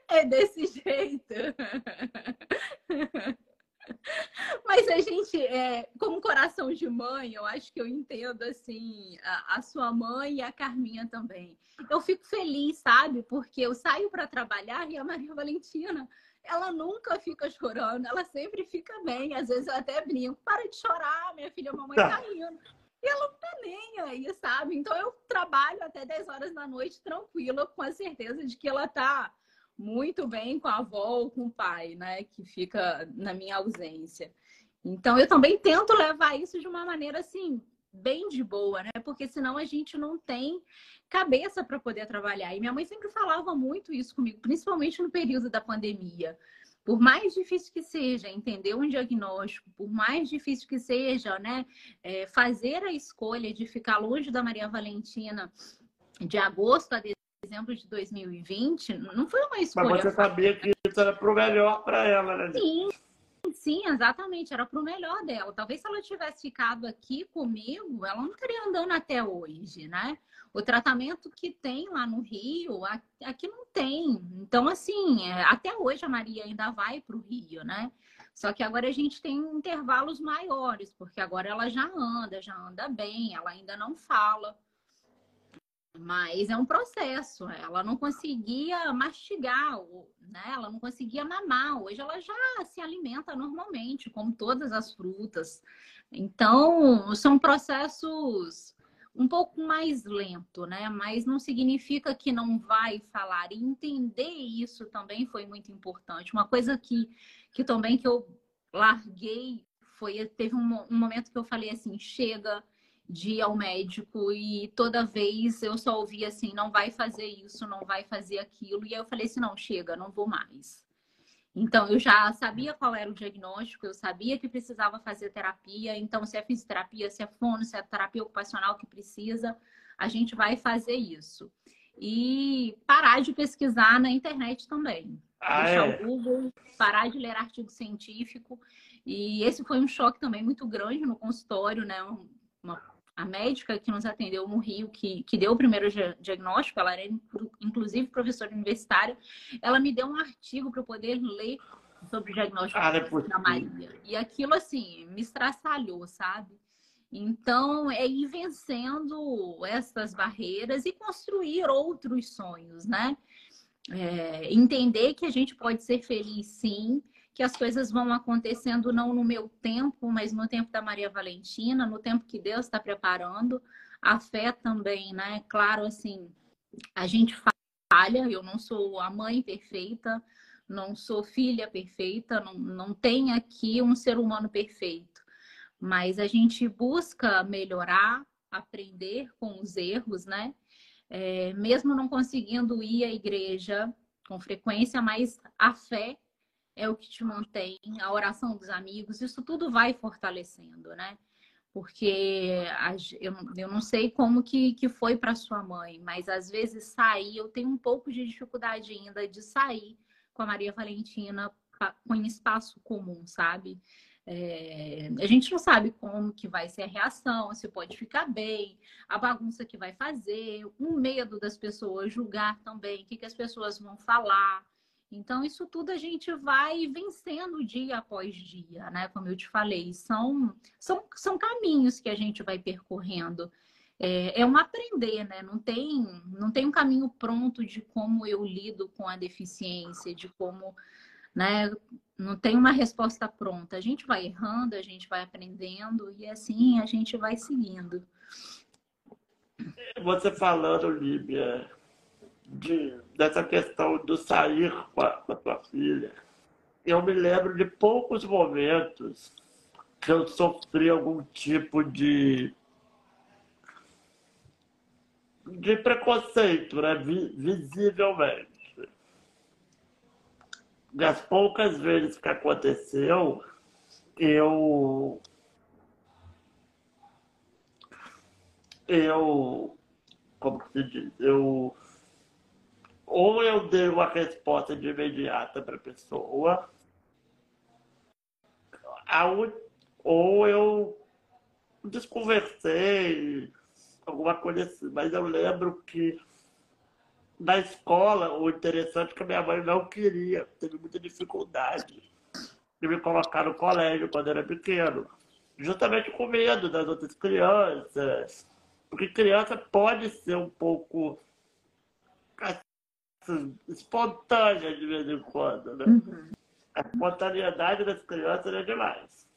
é desse jeito. Mas a gente, é, como coração de mãe, eu acho que eu entendo assim a, a, sua mãe e a Carminha também. Eu fico feliz, sabe? Porque eu saio para trabalhar e a Maria Valentina, ela nunca fica chorando, ela sempre fica bem. Às vezes eu até brinco, para de chorar, minha filha, a mamãe tá indo. E ela não tá nem aí, sabe? Então eu trabalho até 10 horas da noite tranquila, com a certeza de que ela tá muito bem com a avó ou com o pai, né? Que fica na minha ausência. Então, eu também tento levar isso de uma maneira assim, bem de boa, né? Porque senão a gente não tem cabeça para poder trabalhar. E minha mãe sempre falava muito isso comigo, principalmente no período da pandemia. Por mais difícil que seja entender um diagnóstico, por mais difícil que seja, né, é, fazer a escolha de ficar longe da Maria Valentina de agosto a dezembro de 2020, não foi uma escolha. Mas você sabia que isso era para o melhor para ela, né? Sim, sim, exatamente, era para o melhor dela. Talvez se ela tivesse ficado aqui comigo, ela não estaria andando até hoje, né? O tratamento que tem lá no Rio, aqui não tem. Então, assim, é, até hoje a Maria ainda vai para o Rio, né? Só que agora a gente tem intervalos maiores, porque agora ela já anda, já anda bem, ela ainda não fala. Mas é um processo. Ela não conseguia mastigar, né? Ela não conseguia mamar. Hoje ela já se alimenta normalmente, como todas as frutas. Então, são processos um pouco mais lento, né? Mas não significa que não vai falar. E entender isso também foi muito importante. Uma coisa que, que também que eu larguei foi teve um, um momento que eu falei assim, chega, de ir ao médico e toda vez eu só ouvia assim, não vai fazer isso, não vai fazer aquilo. E aí eu falei assim, não, chega, não vou mais. Então eu já sabia qual era o diagnóstico, eu sabia que precisava fazer terapia. Então, se é fisioterapia, se é fono, se é terapia ocupacional que precisa, a gente vai fazer isso. e parar de pesquisar na internet também. Ah, Deixar é? o Google, parar de ler artigo científico. E esse foi um choque também muito grande no consultório, né? Uma, a médica que nos atendeu no Rio, que, que deu o primeiro diagnóstico, ela era inclusive professora universitária, ela me deu um artigo para eu poder ler sobre o diagnóstico Ah, da. Maria. E aquilo, assim, me estraçalhou, sabe? Então, é ir vencendo essas barreiras e construir outros sonhos, né? É, entender que a gente pode ser feliz, sim, que as coisas vão acontecendo não no meu tempo, mas no tempo da Maria Valentina, no tempo que Deus está preparando. A fé também, né? Claro, assim, a gente falha, eu não sou a mãe perfeita, não sou filha perfeita, não, não tem aqui um ser humano perfeito, mas a gente busca melhorar, aprender com os erros, né? É, mesmo não conseguindo ir à igreja com frequência, mas a fé é o que te mantém, a oração dos amigos, isso tudo vai fortalecendo, né? Porque eu, não sei como que, que foi para sua mãe, mas às vezes sair, eu tenho um pouco de dificuldade ainda de sair com a Maria Valentina em espaço comum, sabe? É, a gente não sabe como que vai ser a reação, se pode ficar bem, a bagunça que vai fazer, o medo das pessoas julgar também, o que, que as pessoas vão falar. Então, isso tudo a gente vai vencendo dia após dia, né? Como eu te falei, são, são, são caminhos que a gente vai percorrendo é, é um aprender, né? Não tem, não tem um caminho pronto de como eu lido com a deficiência, de como, né? Não tem uma resposta pronta. A gente vai errando, a gente vai aprendendo e assim a gente vai seguindo. Você falando, Líbia, de, dessa questão do sair com a, com a tua filha, eu me lembro de poucos momentos que eu sofri algum tipo de de preconceito, né? visivelmente. Das poucas vezes que aconteceu, eu. Eu. Como que se diz? Eu. Ou eu dei uma resposta de imediata para a pessoa, ou eu desconversei, alguma coisa assim. Mas eu lembro que na escola, o interessante é que a minha mãe não queria, teve muita dificuldade de me colocar no colégio quando era pequeno. Justamente com medo das outras crianças. Porque criança pode ser um pouco espontânea de vez em quando, né? Uhum. A espontaneidade das crianças é demais.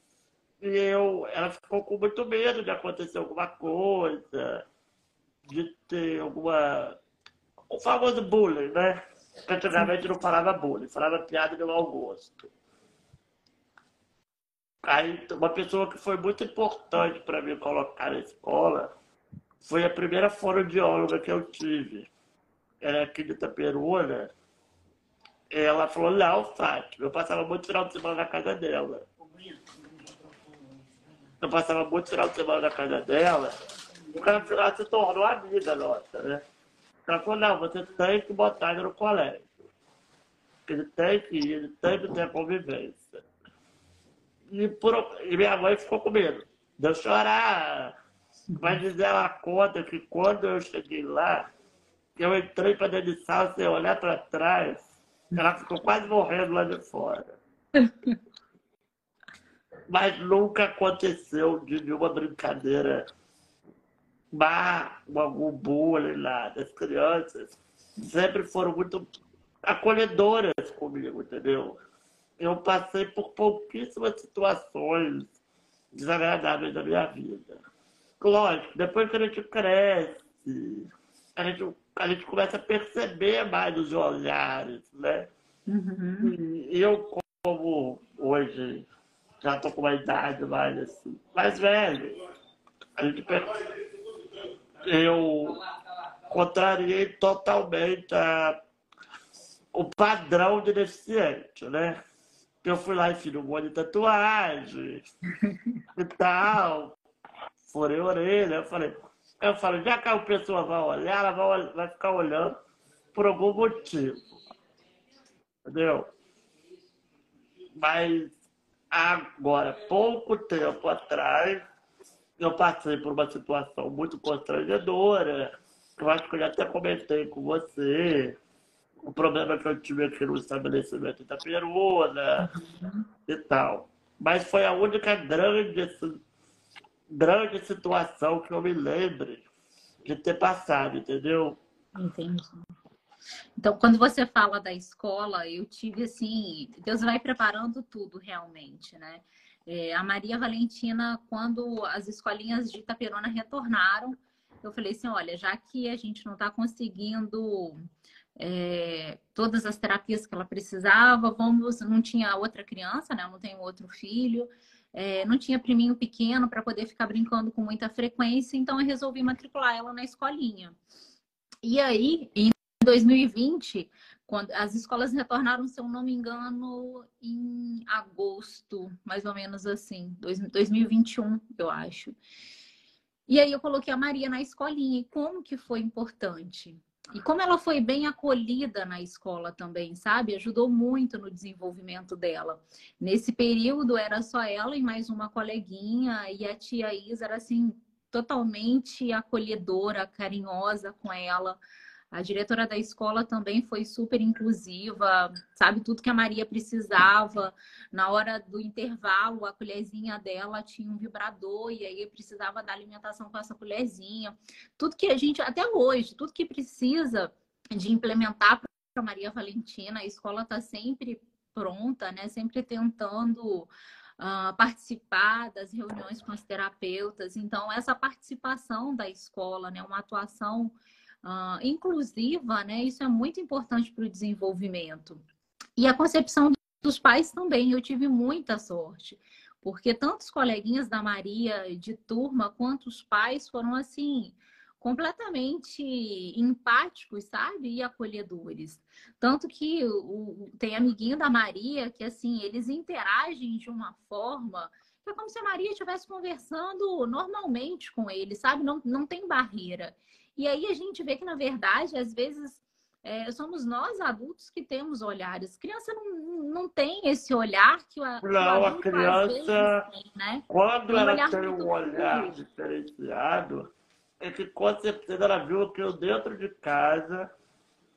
E eu, ela ficou com muito medo de acontecer alguma coisa, de ter alguma. O famoso bullying, né? Antigamente não falava bullying, falava piada de mau gosto. Aí, uma pessoa que foi muito importante para mim colocar na escola foi a primeira fonoaudióloga que eu tive. Era aqui de Itaperuna. Ela falou, não, Fátima. Eu passava muito final de semana na casa dela eu passava muito final de semana na casa dela, porque no final se tornou amiga nossa, né? Ela falou, não, você tem que botar ele no colégio. Ele tem que ir, ele tem que ter convivência. E, por, e minha mãe ficou com medo de eu chorar. Mas ela conta que quando eu cheguei lá, eu entrei para dentro de sala, sem olhar para trás, ela ficou quase morrendo lá de fora. mas nunca aconteceu de nenhuma brincadeira má, algum bullying lá. As crianças sempre foram muito acolhedoras comigo, entendeu? Eu passei por pouquíssimas situações desagradáveis da minha vida. Lógico, depois que a gente cresce, a gente, a gente começa a perceber mais os olhares, né? Uhum. Eu, como hoje já estou com uma idade mais assim, mais velho. A gente, eu contrariei totalmente a, o padrão de deficiente, né? Eu fui lá e fiz um monte de tatuagem e tal, furei a orelha. Eu falei, Eu falo, já que a pessoa vai olhar, ela vai, vai ficar olhando por algum motivo. Entendeu? Mas agora, pouco tempo atrás, eu passei por uma situação muito constrangedora. Eu acho que eu já até comentei com você. O problema que eu tive aqui no estabelecimento da Peruna uhum. e tal. Mas foi a única grande, grande situação que eu me lembre de ter passado, entendeu? Entendi. Então, quando você fala da escola, eu tive assim, Deus vai preparando tudo realmente, né? É, a Maria Valentina, quando as escolinhas de Itaperuna retornaram, eu falei assim, olha, já que a gente não está conseguindo é, todas as terapias que ela precisava, vamos, não tinha outra criança, né? Não tenho outro filho, é, não tinha priminho pequeno para poder ficar brincando com muita frequência, então eu resolvi matricular ela na escolinha. E aí, em 2020, quando as escolas retornaram, se eu não me engano, em agosto, mais ou menos assim, 2021, eu acho. E aí eu coloquei a Maria na escolinha. E como que foi importante? E como ela foi bem acolhida na escola também, sabe? Ajudou muito no desenvolvimento dela. Nesse período era só ela e mais uma coleguinha, e a tia Isa era assim, totalmente acolhedora, carinhosa com ela. A diretora da escola também foi super inclusiva, sabe tudo que a Maria precisava. Na hora do intervalo, a colherzinha dela tinha um vibrador e aí precisava dar alimentação com essa colherzinha. Tudo que a gente, até hoje, tudo que precisa de implementar para Maria Valentina, a escola está sempre pronta, né? Sempre tentando Uh, participar das reuniões com as terapeutas. Então, essa participação da escola, né, uma atuação uh, inclusiva, né? Isso é muito importante para o desenvolvimento. E a concepção dos pais também, eu tive muita sorte, porque tantos coleguinhas da Maria de turma quanto os pais foram assim completamente empáticos, sabe? E acolhedores. Tanto que o, tem amiguinho da Maria que assim, eles interagem de uma forma que é como se a Maria estivesse conversando normalmente com ele, sabe? Não, não tem barreira. E aí a gente vê que, na verdade, às vezes é, somos nós adultos que temos olhares. Criança não, não tem esse olhar que o, não, que o a criança, tem, né? quando um ela tem um olhar diferenciado, é que com certeza ela viu aquilo dentro de casa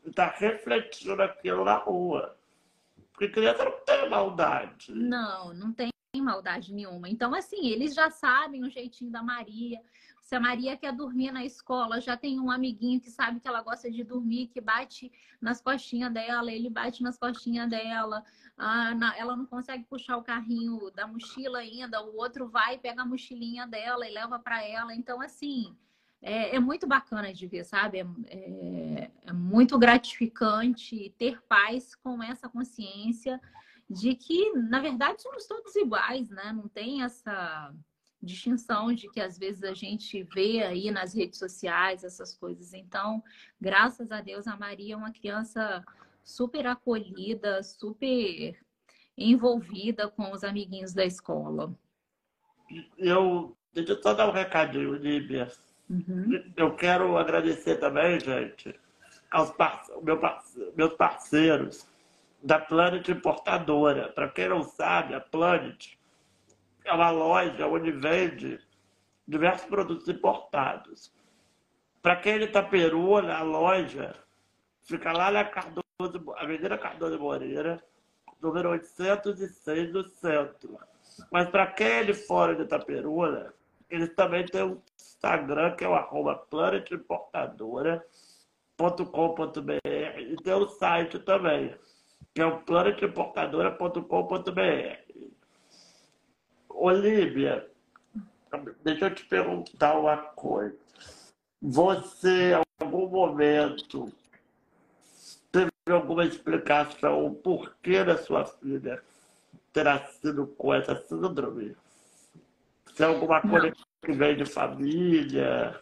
e está refletindo aquilo na rua. Porque criança não tem maldade. Não, não tem maldade nenhuma. Então, assim, eles já sabem o jeitinho da Maria. Se a Maria quer dormir na escola, já tem um amiguinho que sabe que ela gosta de dormir, que bate nas costinhas dela, ele bate nas costinhas dela. Ah, na, ela não consegue puxar o carrinho da mochila ainda, o outro vai, pega a mochilinha dela e leva para ela. Então, assim, é, é, muito bacana de ver, sabe? É, é, é muito gratificante ter pais com essa consciência de que, na verdade, somos todos iguais, né? Não tem essa distinção de que às vezes a gente vê aí nas redes sociais essas coisas. Então, graças a Deus, a Maria é uma criança super acolhida, super envolvida com os amiguinhos da escola. Eu deixa eu só dar um recadinho, Líbia. Uhum. Eu quero agradecer também, gente, aos parce... meus parceiros da Planet Importadora. Para quem não sabe, a Planet é uma loja onde vende diversos produtos importados. Para quem é de Itaperuna, a loja fica lá na Cardoso, Avenida Cardoso Moreira, número 806 do centro. Mas para quem é de fora de Itaperuna, eles também têm um Instagram, que é o arroba planetimportadora.com.br e tem o site também, que é o planetimportadora.com.br. Olivia, deixa eu te perguntar uma coisa. Você, em algum momento, teve alguma explicação o porquê da sua filha ter nascido com essa síndrome? Se é alguma coisa Não. que vem de família?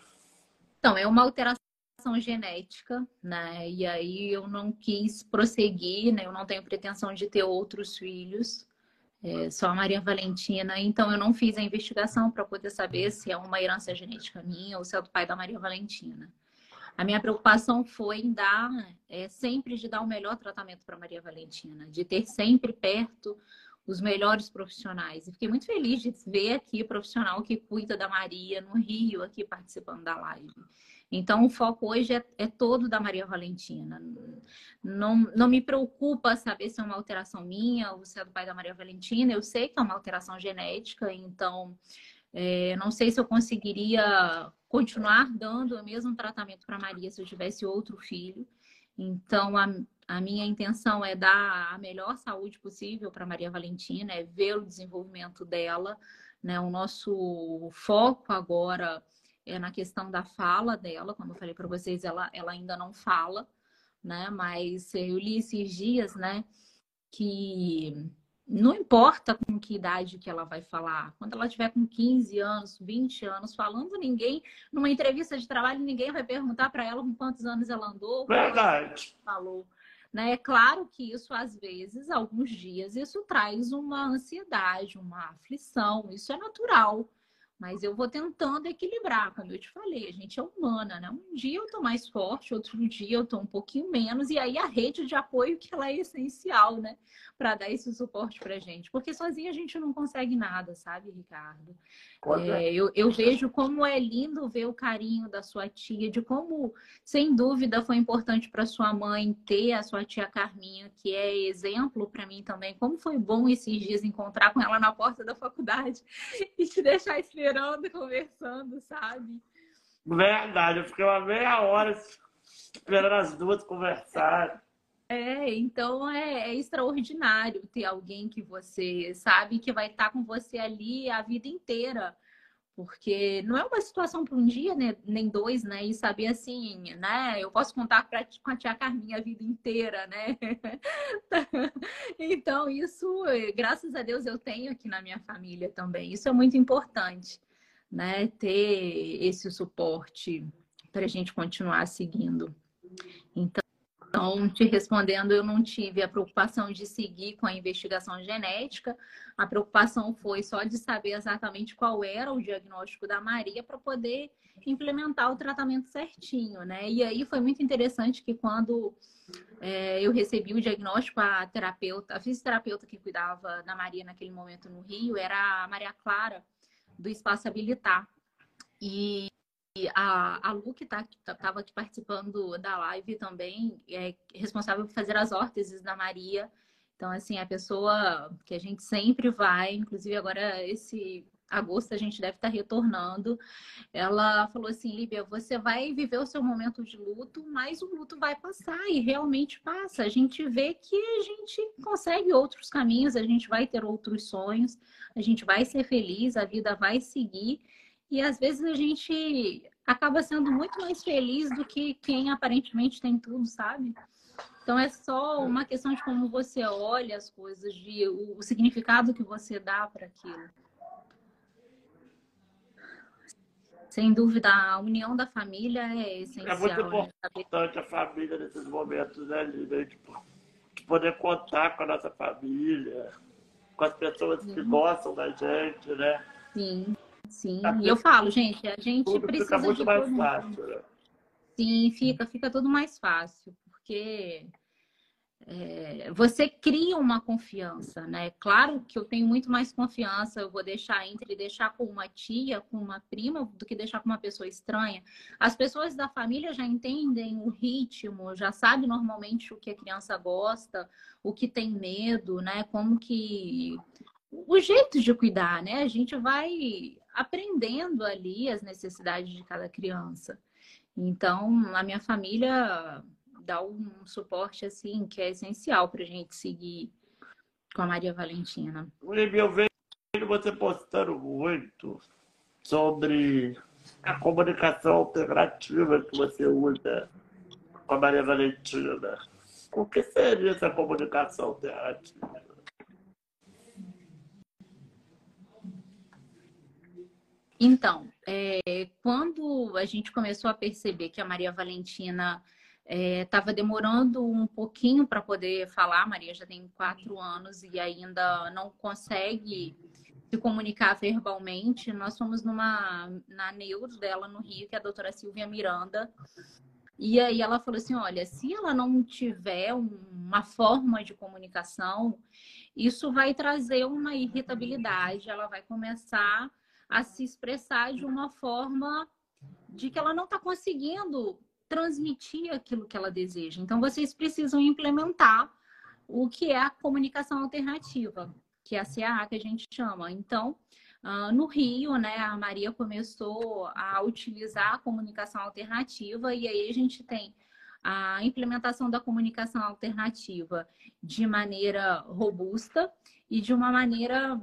Então, é uma alteração genética, né? E aí eu não quis prosseguir, né? Eu não tenho pretensão de ter outros filhos. É, só a Maria Valentina. Então, eu não fiz a investigação para poder saber se é uma herança genética minha ou se é do pai da Maria Valentina. A minha preocupação foi em dar, é, sempre de dar o melhor tratamento para Maria Valentina, de ter sempre perto os melhores profissionais. E fiquei muito feliz de ver aqui o profissional que cuida da Maria no Rio, aqui participando da live. Então, o foco hoje é, é, todo da Maria Valentina. Não, não me preocupa saber se é uma alteração minha ou se é do pai da Maria Valentina. Eu sei que é uma alteração genética, então é, não sei se eu conseguiria continuar dando o mesmo tratamento para Maria se eu tivesse outro filho. Então, a, a minha intenção é dar a melhor saúde possível para Maria Valentina, é ver o desenvolvimento dela. Né? O nosso foco agora é na questão da fala dela. Como eu falei para vocês, ela, ela ainda não fala, né? Mas eu li esses dias, né? Que não importa com que idade que ela vai falar. Quando ela tiver com 15 anos, 20 anos falando, ninguém, numa entrevista de trabalho, ninguém vai perguntar para ela com quantos anos ela andou. Verdade. Ela falou. Né? É claro que isso, às vezes, alguns dias, isso traz uma ansiedade, uma aflição, isso é natural. Mas eu vou tentando equilibrar, como eu te falei, a gente é humana, né? Um dia eu tô mais forte, outro dia eu tô um pouquinho menos, e aí a rede de apoio que ela é essencial, né? Para dar esse suporte pra gente. Porque sozinha a gente não consegue nada, sabe, Ricardo? É, eu, eu vejo como é lindo ver o carinho da sua tia, de como, sem dúvida, foi importante para sua mãe ter a sua tia Carminha, que é exemplo para mim também. Como foi bom esses dias encontrar com ela na porta da faculdade e te deixar esperando, conversando, sabe? Verdade, eu fiquei uma meia hora esperando as duas conversar. É, então é, é, extraordinário ter alguém que você sabe que vai estar com você ali a vida inteira. Porque não é uma situação para um dia, né? nem dois, né? E saber assim, né? Eu posso contar pra, com a tia Carminha a vida inteira, né? então, isso, graças a Deus, eu tenho aqui na minha família também. Isso é muito importante, né? Ter esse suporte para a gente continuar seguindo. Então, então, te respondendo, eu não tive a preocupação de seguir com a investigação genética. A preocupação foi só de saber exatamente qual era o diagnóstico da Maria para poder implementar o tratamento certinho, né? E aí foi muito interessante que quando é, eu recebi o diagnóstico, a terapeuta, a fisioterapeuta que cuidava da Maria naquele momento no Rio era a Maria Clara, do Espaço Habilitar. E a, a Lu, que estava tá, tá, aqui participando da live também, é responsável por fazer as órteses da Maria. Então, assim, a pessoa que a gente sempre vai, inclusive agora esse agosto a gente deve estar tá retornando. Ela falou assim, Líbia, você vai viver o seu momento de luto, mas o luto vai passar e realmente passa. A gente vê que a gente consegue outros caminhos, a gente vai ter outros sonhos, a gente vai ser feliz, a vida vai seguir. E às vezes a gente acaba sendo muito mais feliz do que quem aparentemente tem tudo, sabe? Então é só uma questão de como você olha as coisas, de o, significado que você dá para aquilo. Sem dúvida, a união da família é essencial. É muito né? importante né? a família nesses momentos, né, Lívia? Tipo, de poder contar com a nossa família, com as pessoas que gostam da gente, né? Sim. Sim, tá e eu falo, gente, a gente tudo precisa fica muito de mais fácil. Né? Sim, fica, fica tudo mais fácil, porque é, você cria uma confiança, né? Claro que eu tenho muito mais confiança, eu vou deixar entre deixar com uma tia, com uma prima, do que deixar com uma pessoa estranha. As pessoas da família já entendem o ritmo, já sabem normalmente o que a criança gosta, o que tem medo, né? Como que o jeito de cuidar, né? A gente vai aprendendo ali as necessidades de cada criança. Então, a minha família dá um suporte assim que é essencial para a gente seguir com a Maria Valentina. Eu vejo você postando muito sobre a comunicação alternativa que você usa com a Maria Valentina. O que seria essa comunicação alternativa? Então, é, quando a gente começou a perceber que a Maria Valentina Estava é, demorando um pouquinho para poder falar. Maria já tem quatro anos e ainda não consegue se comunicar verbalmente. Nós fomos numa na neuro dela no Rio, que é a doutora Silvia Miranda. E aí ela falou assim: olha, se ela não tiver uma forma de comunicação, isso vai trazer uma irritabilidade, ela vai começar a se expressar de uma forma de que ela não está conseguindo transmitir aquilo que ela deseja. Então, vocês precisam implementar o que é a comunicação alternativa, que é a CAA que a gente chama. Então, uh, no Rio, né, a Maria começou a utilizar a comunicação alternativa e aí a gente tem a implementação da comunicação alternativa de maneira robusta e de uma maneira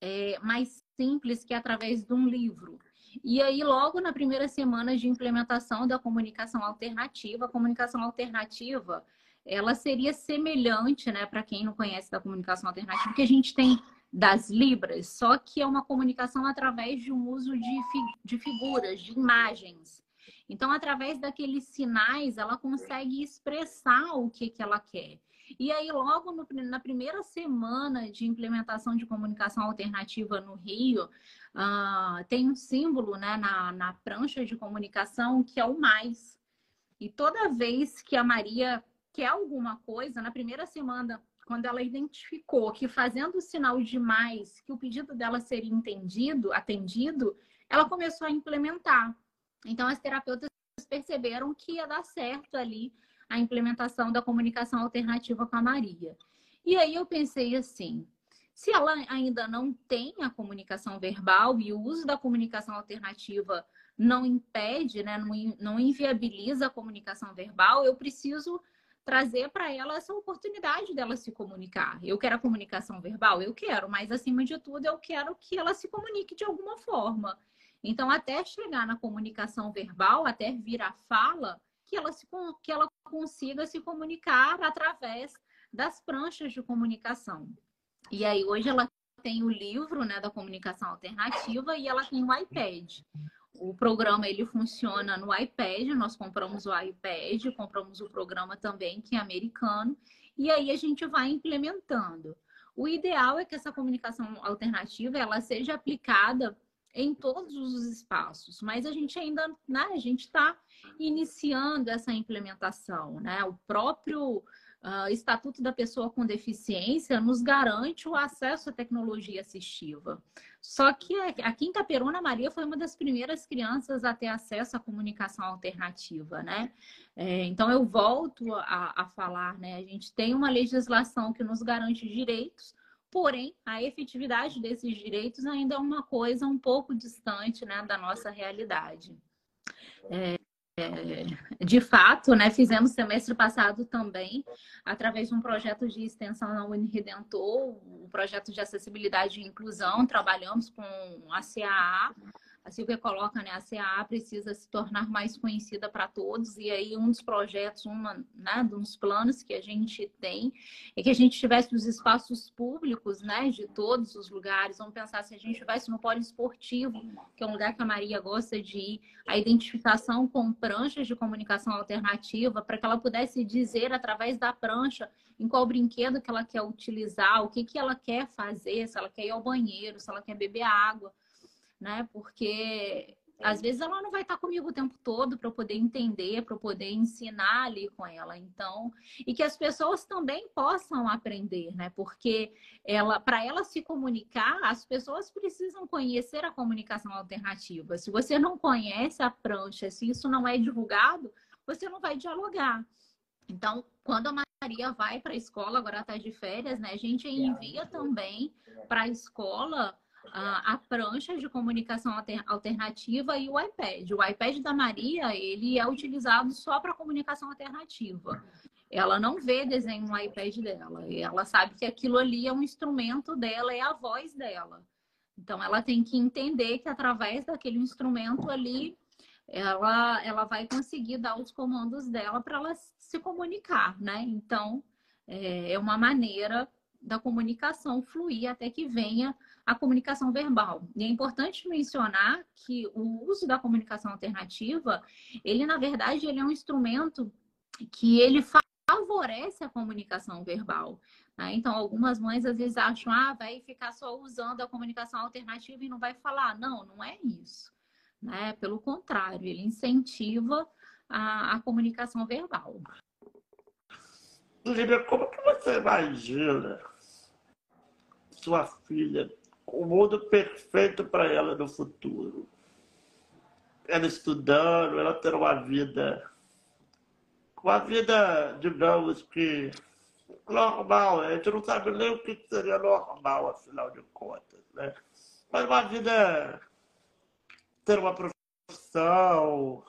é, mais simples que através de um livro. E aí, logo na primeira semana de implementação da comunicação alternativa, a comunicação alternativa, ela seria semelhante, né, para quem não conhece da comunicação alternativa, que a gente tem das Libras, só que é uma comunicação através de um uso de, fi de figuras, de imagens. Então, através daqueles sinais, ela consegue expressar o que, que ela quer. E aí, logo no, na primeira semana de implementação de comunicação alternativa no Rio, uh, tem um símbolo né, na, na prancha de comunicação que é o mais. E toda vez que a Maria quer alguma coisa, na primeira semana, quando ela identificou que fazendo o sinal de mais, que o pedido dela seria entendido, atendido, ela começou a implementar. Então, as terapeutas perceberam que ia dar certo ali a implementação da comunicação alternativa com a Maria. E aí eu pensei assim, se ela ainda não tem a comunicação verbal e o uso da comunicação alternativa não impede, né, não, inviabiliza a comunicação verbal, eu preciso trazer para ela essa oportunidade dela se comunicar. Eu quero a comunicação verbal? Eu quero, mas acima de tudo eu quero que ela se comunique de alguma forma. Então, até chegar na comunicação verbal, até vir a fala, que ela, se, que ela consiga se comunicar através das pranchas de comunicação. E aí hoje ela tem o livro né, da comunicação alternativa e ela tem o iPad. O programa ele funciona no iPad, nós compramos o iPad, compramos o programa também, que é americano, e aí a gente vai implementando. O ideal é que essa comunicação alternativa ela seja aplicada em todos os espaços, mas a gente ainda, né, a gente está iniciando essa implementação, né? O próprio Uh, Estatuto da Pessoa com Deficiência nos garante o acesso à tecnologia assistiva. Só que a Quinta Perona Maria foi uma das primeiras crianças a ter acesso à comunicação alternativa, né? É, então eu volto a, a falar, né? A gente tem uma legislação que nos garante direitos, porém a efetividade desses direitos ainda é uma coisa um pouco distante, né, da nossa realidade. É, é, de fato, né, fizemos semestre passado também, através de um projeto de extensão na Uniredentor, um projeto de acessibilidade e inclusão, trabalhamos com a CAA, a Silvia coloca, né, a CAA precisa se tornar mais conhecida para todos, e aí um dos projetos, uma, né, dos planos que a gente tem, é que a gente tivesse os espaços públicos, né, de todos os lugares, vamos pensar se a gente tivesse no polo esportivo, que é um lugar que a Maria gosta de ir, a identificação com pranchas de comunicação alternativa, para que ela pudesse dizer através da prancha em qual brinquedo que ela quer utilizar, o que, que ela quer fazer, se ela quer ir ao banheiro, se ela quer beber água né? Porque às vezes ela não vai estar comigo o tempo todo para eu poder entender, para eu poder ensinar ali com ela. Então, e que as pessoas também possam aprender, né? Porque ela, para ela se comunicar, as pessoas precisam conhecer a comunicação alternativa. Se você não conhece a prancha, se isso não é divulgado, você não vai dialogar. Então, quando a Maria vai para a escola, agora está de férias, né? A gente envia também para a escola a, prancha de comunicação alternativa e o iPad. O iPad da Maria, ele é utilizado só para comunicação alternativa. Ela não vê desenho no iPad dela. Ela sabe que aquilo ali é um instrumento dela, é a voz dela. Então, ela tem que entender que através daquele instrumento ali, ela, ela vai conseguir dar os comandos dela para ela se comunicar, né? Então, é, é uma maneira da comunicação fluir até que venha a comunicação verbal. E é importante mencionar que o uso da comunicação alternativa, ele na verdade ele é um instrumento que ele favorece a comunicação verbal. Né? Então, algumas mães às vezes acham, ah, vai ficar só usando a comunicação alternativa e não vai falar. Não, não é isso. Né? Pelo contrário, ele incentiva a, a comunicação verbal. Lívia, como que você imagina sua filha, o mundo perfeito para ela no futuro? Ela estudando, ela ter uma vida, uma vida, digamos que normal, a gente não sabe nem o que seria normal, afinal de contas, né? Mas uma vida, ter uma profissão,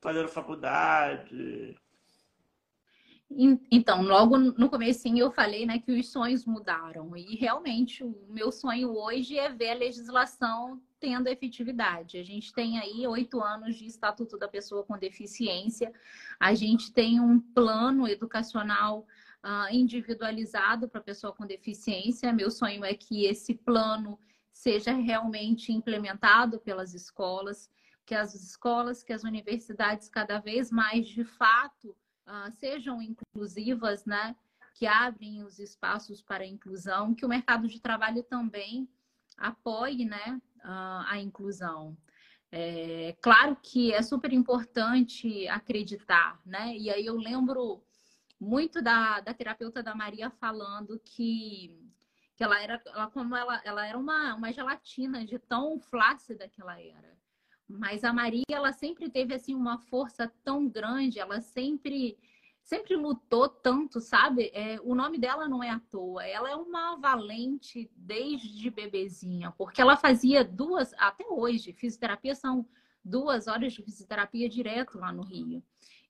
fazer faculdade, então, logo no comecinho eu falei né, que os sonhos mudaram. E realmente o meu sonho hoje é ver a legislação tendo efetividade. A gente tem aí oito anos de Estatuto da Pessoa com Deficiência, a gente tem um plano educacional uh, individualizado para a pessoa com deficiência. Meu sonho é que esse plano seja realmente implementado pelas escolas, que as escolas, que as universidades cada vez mais de fato uh, sejam inclusivas, né? Que abrem os espaços para a inclusão, que o mercado de trabalho também apoie, né? A inclusão. É, claro que é super importante acreditar, né? E aí eu lembro muito da, da terapeuta da Maria falando que, que ela era ela, como ela, ela era uma, uma gelatina de tão flácida que ela era. Mas a Maria, ela sempre teve assim uma força tão grande, ela sempre sempre lutou tanto, sabe? É, o nome dela não é à toa. Ela é uma valente desde bebezinha, porque ela fazia duas, até hoje, fisioterapia são duas horas de fisioterapia direto lá no Rio.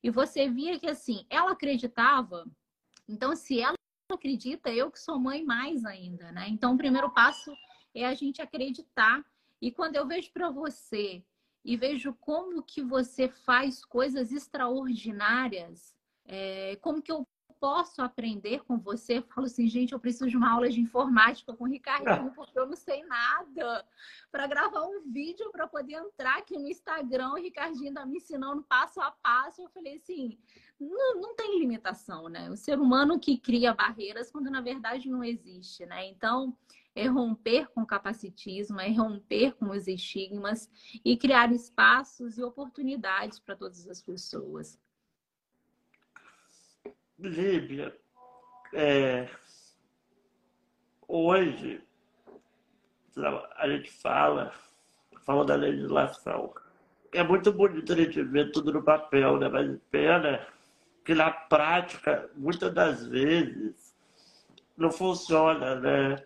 E você via que assim, ela acreditava. Então, se ela acredita, eu que sou mãe mais ainda, né? Então, o primeiro passo é a gente acreditar. E quando eu vejo para você e vejo como que você faz coisas extraordinárias, é, como que eu posso aprender com você? Eu falo assim, gente, eu preciso de uma aula de informática com o Ricardinho, porque eu não sei nada. Para gravar um vídeo, para poder entrar aqui no Instagram, o Ricardinho está me ensinando passo a passo. Eu falei assim, não, não tem limitação, né? O ser humano que cria barreiras quando na verdade não existe, né? Então, é romper com o capacitismo, é romper com os estigmas e criar espaços e oportunidades para todas as pessoas. Líbia, é, hoje a gente fala, fala da legislação. É muito bonito a gente ver tudo no papel, né? Mas pena que na prática, muitas das vezes, não funciona, né?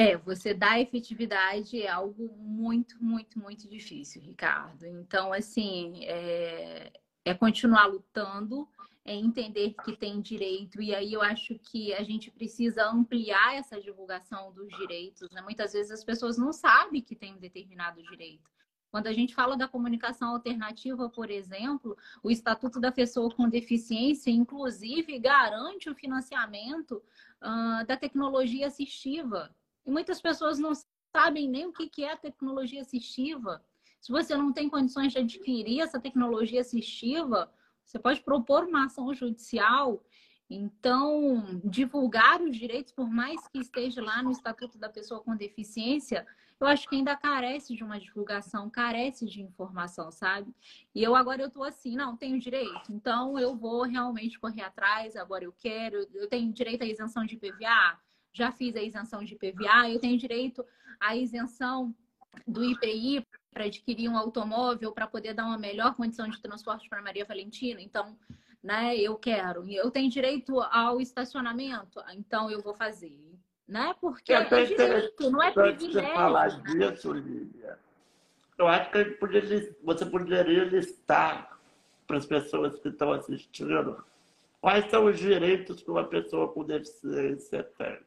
É, você dar efetividade é algo muito, muito, muito difícil, Ricardo. Então, assim, é, é continuar lutando, é entender que tem direito, e aí eu acho que a gente precisa ampliar essa divulgação dos direitos. Né? Muitas vezes as pessoas não sabem que tem um determinado direito. Quando a gente fala da comunicação alternativa, por exemplo, o Estatuto da Pessoa com Deficiência, inclusive, garante o financiamento uh, da tecnologia assistiva. E muitas pessoas não sabem nem o que é a tecnologia assistiva. Se você não tem condições de adquirir essa tecnologia assistiva, você pode propor uma ação judicial. Então, divulgar os direitos, por mais que esteja lá no Estatuto da Pessoa com Deficiência, eu acho que ainda carece de uma divulgação, carece de informação, sabe? E eu agora eu tô assim, não, tenho direito, então eu vou realmente correr atrás, agora eu quero, eu tenho direito à isenção de IPVA, já fiz a isenção de IPVA, eu tenho direito à isenção do IPI para adquirir um automóvel para poder dar uma melhor condição de transporte para Maria Valentina. Então, né, eu quero. Eu tenho direito ao estacionamento, então eu vou fazer. Né? Porque é, é direito, não é privilégio. Você falar disso, Lívia, eu acho que poderia, você poderia listar para as pessoas que estão assistindo quais são os direitos que uma pessoa com deficiência tem.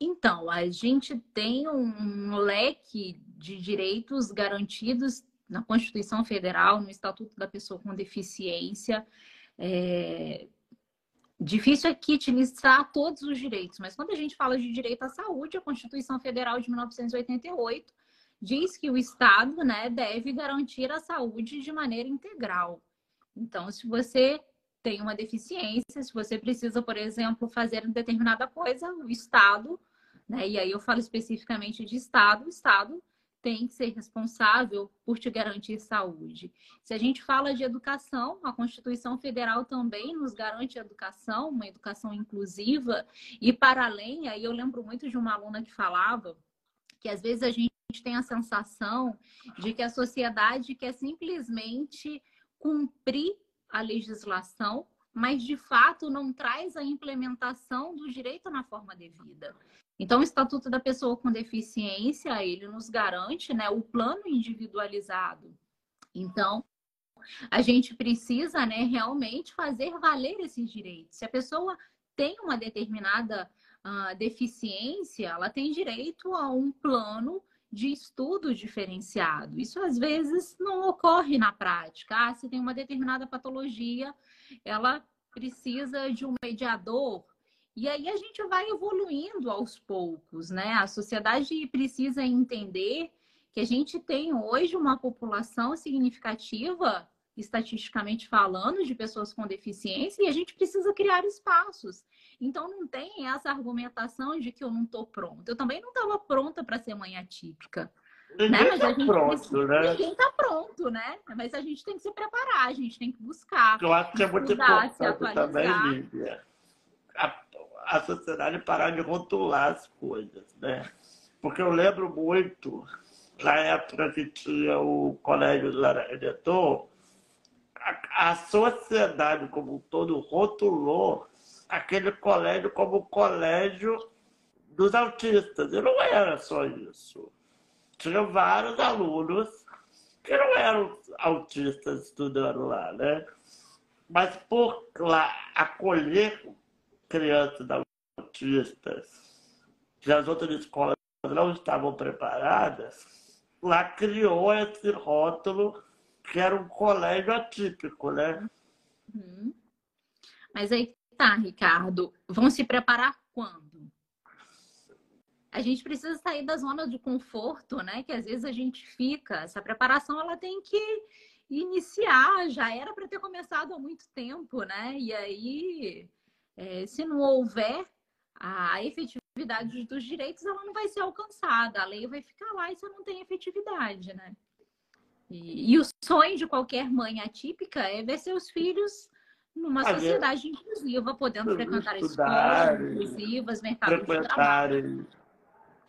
Então, a gente tem um leque de direitos garantidos na Constituição Federal, no Estatuto da Pessoa com Deficiência. É... Difícil aqui utilizar todos os direitos, mas quando a gente fala de direito à saúde, a Constituição Federal de 1988 diz que o Estado né, deve garantir a saúde de maneira integral. Então, se você tem uma deficiência, se você precisa, por exemplo, fazer determinada coisa, o Estado, né, e aí eu falo especificamente de Estado, o Estado tem que ser responsável por te garantir saúde. Se a gente fala de educação, a Constituição Federal também nos garante educação, uma educação inclusiva, e para além, aí eu lembro muito de uma aluna que falava que às vezes a gente tem a sensação de que a sociedade quer simplesmente cumprir a legislação, mas de fato não traz a implementação do direito na forma devida. Então, o Estatuto da Pessoa com Deficiência, ele nos garante né, o plano individualizado. Então, a gente precisa né, realmente fazer valer esses direitos. Se a pessoa tem uma determinada uh, deficiência, ela tem direito a um plano de estudo diferenciado. Isso às vezes não ocorre na prática. Ah, se tem uma determinada patologia, ela precisa de um mediador e aí a gente vai evoluindo aos poucos, né? A sociedade precisa entender que a gente tem hoje uma população significativa, estatisticamente falando, de pessoas com deficiência e a gente precisa criar espaços. Então não tem essa argumentação de que eu não estou pronta. Eu também não estava pronta para ser mãe atípica. Ninguém né? Mas tá a gente pronto, precisa... né? Ninguém está pronto, né? Mas a gente tem que se preparar, a gente tem que buscar. Eu acho que é muito importante também. Lívia, a, a sociedade parar de rotular as coisas, né? Porque eu lembro muito, na época que tinha o Colégio do a, a sociedade como um todo rotulou aquele colégio como colégio dos autistas. E não era só isso. Tinha vários alunos que não eram autistas estudando lá, né? Mas por lá acolher crianças autistas que as outras escolas não estavam preparadas, lá criou esse rótulo que era um colégio atípico, né? Uhum. Mas aí tá, Ricardo. Vão se preparar quando? A gente precisa sair da zona de conforto, né? Que às vezes a gente fica. Essa preparação ela tem que iniciar. Já era para ter começado há muito tempo, né? E aí, é, se não houver a efetividade dos direitos, ela não vai ser alcançada. A lei vai ficar lá e você não tem efetividade, né? E, e o sonho de qualquer mãe atípica é ver seus filhos numa Ah, sociedade inclusiva, podendo frequentar Estudar, escolas inclusivas, mercado de trabalho. frequentarem,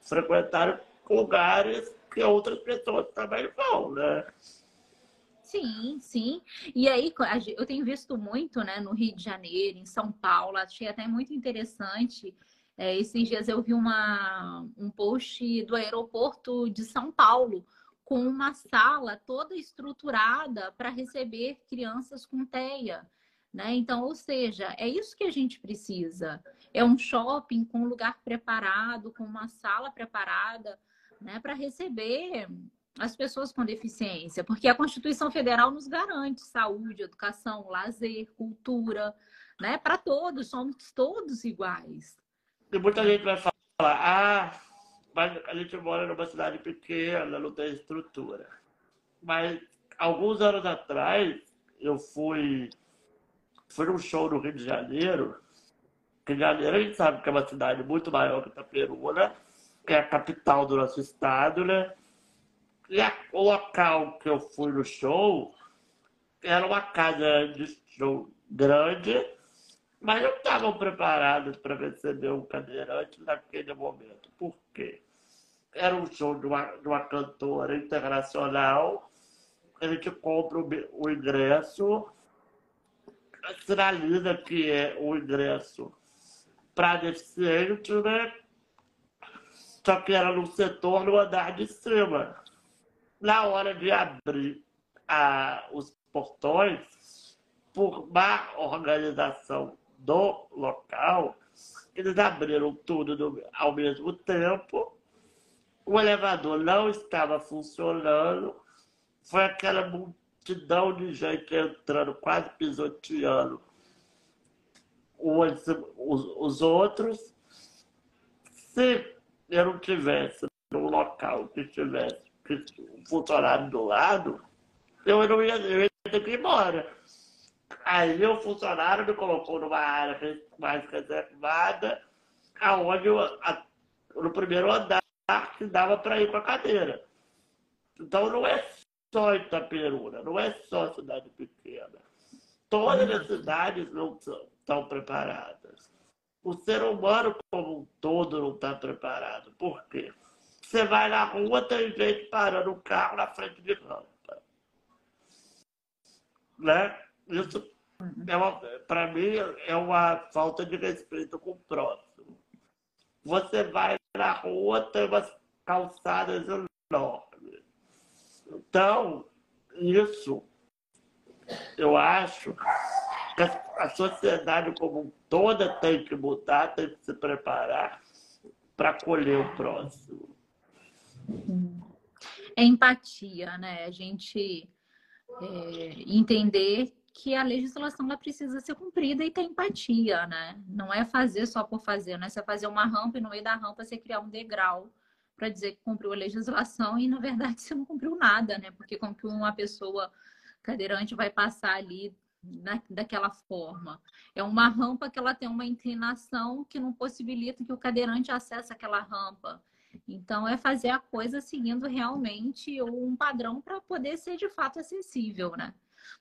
frequentarem lugares que outras pessoas também vão, né? Sim, sim. E aí, eu tenho visto muito, né, no Rio de Janeiro, em São Paulo, achei até muito interessante. É, esses dias eu vi uma, um post do aeroporto de São Paulo, com uma sala toda estruturada para receber crianças com TEA. Né? Então, ou seja, é isso que a gente precisa. É um shopping com um lugar preparado, com uma sala preparada, né, para receber as pessoas com deficiência, porque a Constituição Federal nos garante saúde, educação, lazer, cultura, né? Para todos, somos todos iguais. E muita gente vai falar, ah, mas a gente mora numa cidade pequena, não tem estrutura. Mas alguns anos atrás, eu fui, fui num show no Rio de Janeiro. Rio de Janeiro a gente sabe que é uma cidade muito maior que Itaperuna, que é a capital do nosso estado, né? E a- o local que eu fui no show era uma casa de show grande, mas não estavam preparados para receber um cadeirante naquele momento. Por quê? Era um show de uma, de uma cantora internacional, a gente compra o, o ingresso, sinaliza que é o ingresso para deficiente, né? Só que era no setor no andar de cima. Na hora de abrir a- os portões, por má organização do local, eles abriram tudo do- ao mesmo tempo. O elevador não estava funcionando. Foi aquela multidão de gente entrando, quase pisoteando os, os, os outros. Se eu não tivesse num local que tivesse um funcionário do lado, eu não ia, eu ia ter que ir embora. Aí o funcionário me colocou numa área mais reservada, aonde eu, a, no primeiro andar que dava para ir com a cadeira. Então não é só Itaperuna, não é só cidade pequena. Todas as cidades não estão preparadas. O ser humano como um todo não está preparado. Por quê? Você vai na rua, tem gente parando o carro na frente de rampa. Né? Isso, é para mim, é uma falta de respeito com o próximo. Você vai na rua, tem umas calçadas enormes. Então, isso, eu acho que a sociedade como toda tem que mudar, tem que se preparar para acolher o próximo. É empatia, né? A gente é, entender que a legislação ela precisa ser cumprida e ter empatia, né? Não é fazer só por fazer, não é você fazer uma rampa e no meio da rampa você criar um degrau para dizer que cumpriu a legislação e na verdade você não cumpriu nada, né? Porque como que uma pessoa cadeirante vai passar ali na, daquela forma? É uma rampa que ela tem uma inclinação que não possibilita que o cadeirante acesse aquela rampa. Então, é fazer a coisa seguindo realmente um padrão para poder ser de fato acessível, né?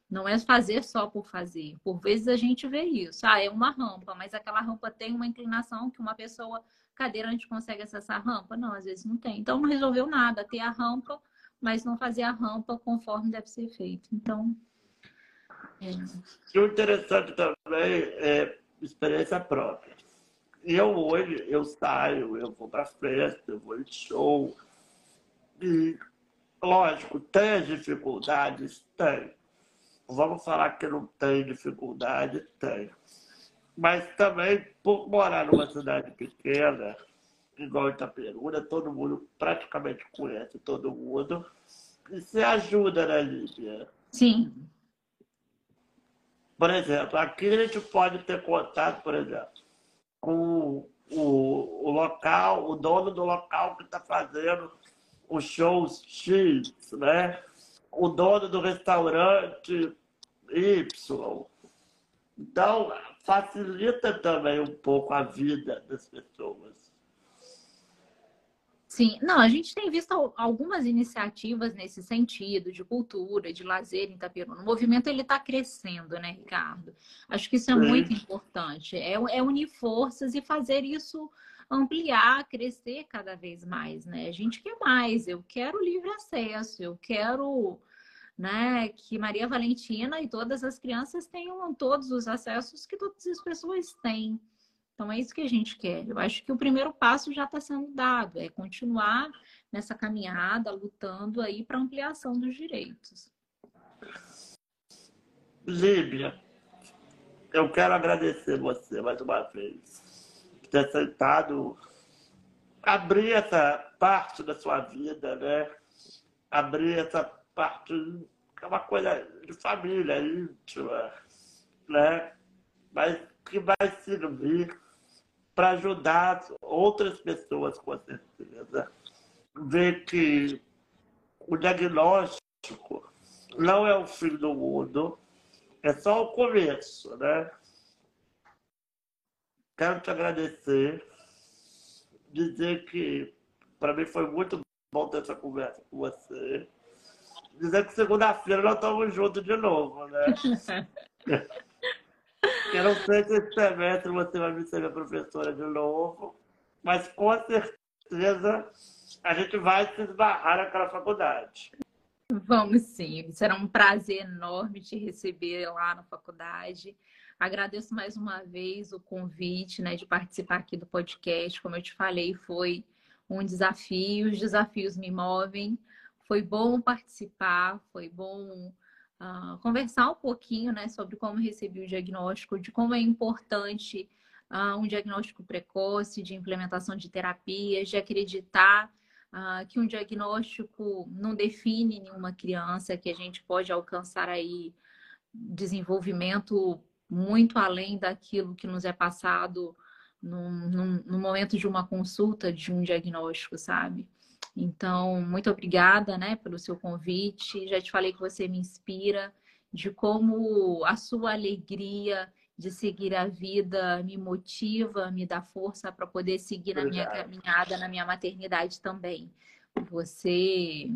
Não é fazer só por fazer. Por vezes a gente vê isso. Ah, é uma rampa, mas aquela rampa tem uma inclinação que uma pessoa cadeirante consegue acessar a rampa? Não, às vezes não tem. Então não resolveu nada ter a rampa, mas não fazer a rampa conforme deve ser feito. Então. É. O interessante também é experiência própria. Eu hoje, eu saio, eu vou para festa, eu vou em show. E, lógico, tem as dificuldades? Tem. Vamos falar que não tem dificuldade? Tem. Mas também, por morar numa cidade pequena, igual Itaperuna, todo mundo praticamente conhece todo mundo. E se ajuda, né, Lídia? Sim. Por exemplo, aqui a gente pode ter contato, por exemplo, com o, o local, o dono do local que está fazendo os shows X, né? O dono do restaurante Y. Então, facilita também um pouco a vida das pessoas. Sim, não, a gente tem visto algumas iniciativas nesse sentido, de cultura, de lazer em Itaperuna. O movimento ele está crescendo, né, Ricardo? Acho que isso é Sim. muito importante. É, é, unir forças e fazer isso ampliar, crescer cada vez mais, né? A gente quer mais. Eu quero livre acesso. Eu quero, né, que Maria Valentina e todas as crianças tenham todos os acessos que todas as pessoas têm. Então é isso que a gente quer. Eu acho que o primeiro passo já está sendo dado, é continuar nessa caminhada, lutando aí para ampliação dos direitos. Líbia, eu quero agradecer você mais uma vez por ter aceitado abrir essa parte da sua vida, né? Abrir essa parte, é uma coisa de família íntima, né? Mas que vai servir para ajudar outras pessoas, com certeza. Ver que o diagnóstico não é o fim do mundo, é só o começo, né? Quero te agradecer, dizer que para mim foi muito bom ter essa conversa com você. Dizer que segunda-feira nós estamos juntos de novo, né? Eu não sei se esse semestre você vai me ser minha professora de novo, mas com certeza a gente vai se esbarrar naquela faculdade. Vamos sim, será um prazer enorme te receber lá na faculdade. Agradeço mais uma vez o convite né, de participar aqui do podcast. Como eu te falei, foi um desafio, os desafios me movem. Foi bom participar, foi bom uh, conversar um pouquinho né, sobre como recebi o diagnóstico, de como é importante uh, um diagnóstico precoce, de implementação de terapias, de acreditar uh, que um diagnóstico não define nenhuma criança, que a gente pode alcançar aí desenvolvimento muito além daquilo que nos é passado no, momento de uma consulta, de um diagnóstico, sabe? Então, muito obrigada, né, pelo seu convite. Já te falei que você me inspira, de como a sua alegria de seguir a vida me motiva, me dá força para poder seguir na minha caminhada, na minha maternidade também. Você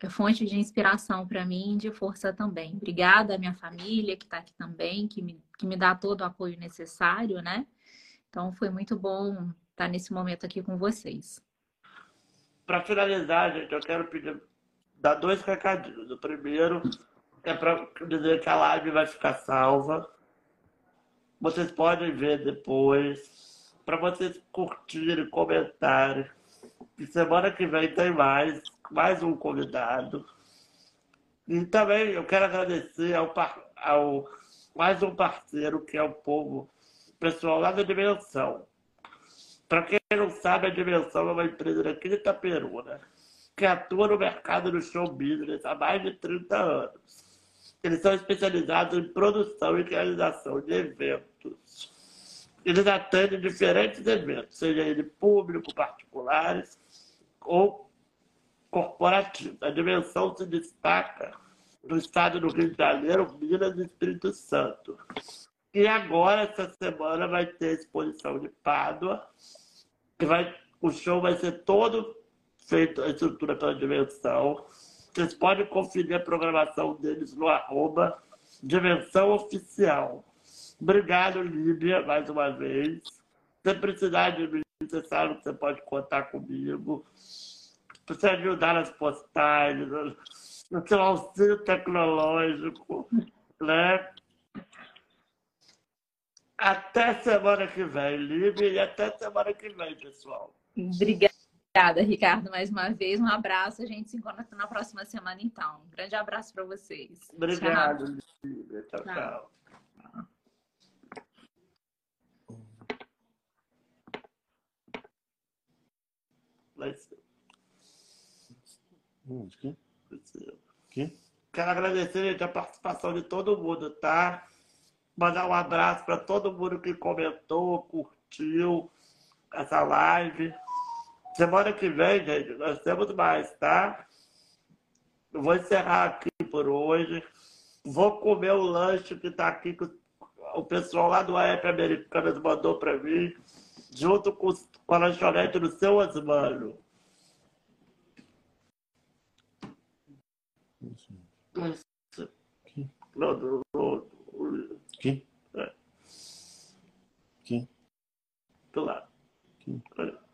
é fonte de inspiração para mim de força também. Obrigada à minha família que está aqui também, que me, que me dá todo o apoio necessário, né? Então foi muito bom estar nesse momento aqui com vocês. Para finalizar, gente, eu quero pedir dar dois recadinhos. O primeiro é para dizer que a live vai ficar salva. Vocês podem ver depois. Para vocês curtirem, comentarem. E semana que vem tem mais mais um convidado. E também eu quero agradecer ao, ao mais um parceiro, que é o povo, pessoal lá da Dimensão. Para quem não sabe, a Dimensão é uma empresa daqui de Itaperuna, que atua no mercado do show business há mais de 30 anos. Eles são especializados em produção e realização de eventos. Eles atendem diferentes eventos, seja ele público, particulares ou corporativo. A dimensão se destaca no estado do Rio de Janeiro, Minas e Espírito Santo. E agora, essa semana, vai ter a exposição de Pádua, que vai, o show vai ser todo feito, a estrutura pela dimensão. Vocês podem conferir a programação deles no arroba Dimensão Oficial. Obrigado, Líbia, mais uma vez. Se precisar de mim, você sabe que você pode contar comigo você ajudar nas postagens, no seu auxílio tecnológico, né? Até semana que vem, Libe, e até semana que vem, pessoal. Obrigada, Ricardo, mais uma vez. Um abraço. A gente se encontra na próxima semana, então. Um grande abraço para vocês. Obrigado, Líbia. Tchau, tchau. tchau. Let's Hum? Quero agradecer a participação de todo mundo, tá? Mandar um abraço para todo mundo que comentou, curtiu essa live. Semana que vem, gente, nós temos mais, tá? Eu vou encerrar aqui por hoje. Vou comer o lanche que está aqui que o pessoal lá do AF Americanas mandou para mim, junto com, com a lanchonete do seu Osmano. Mas. Aqui. Não, do, Aqui? É. Aqui. Do lado. Aqui. Olha.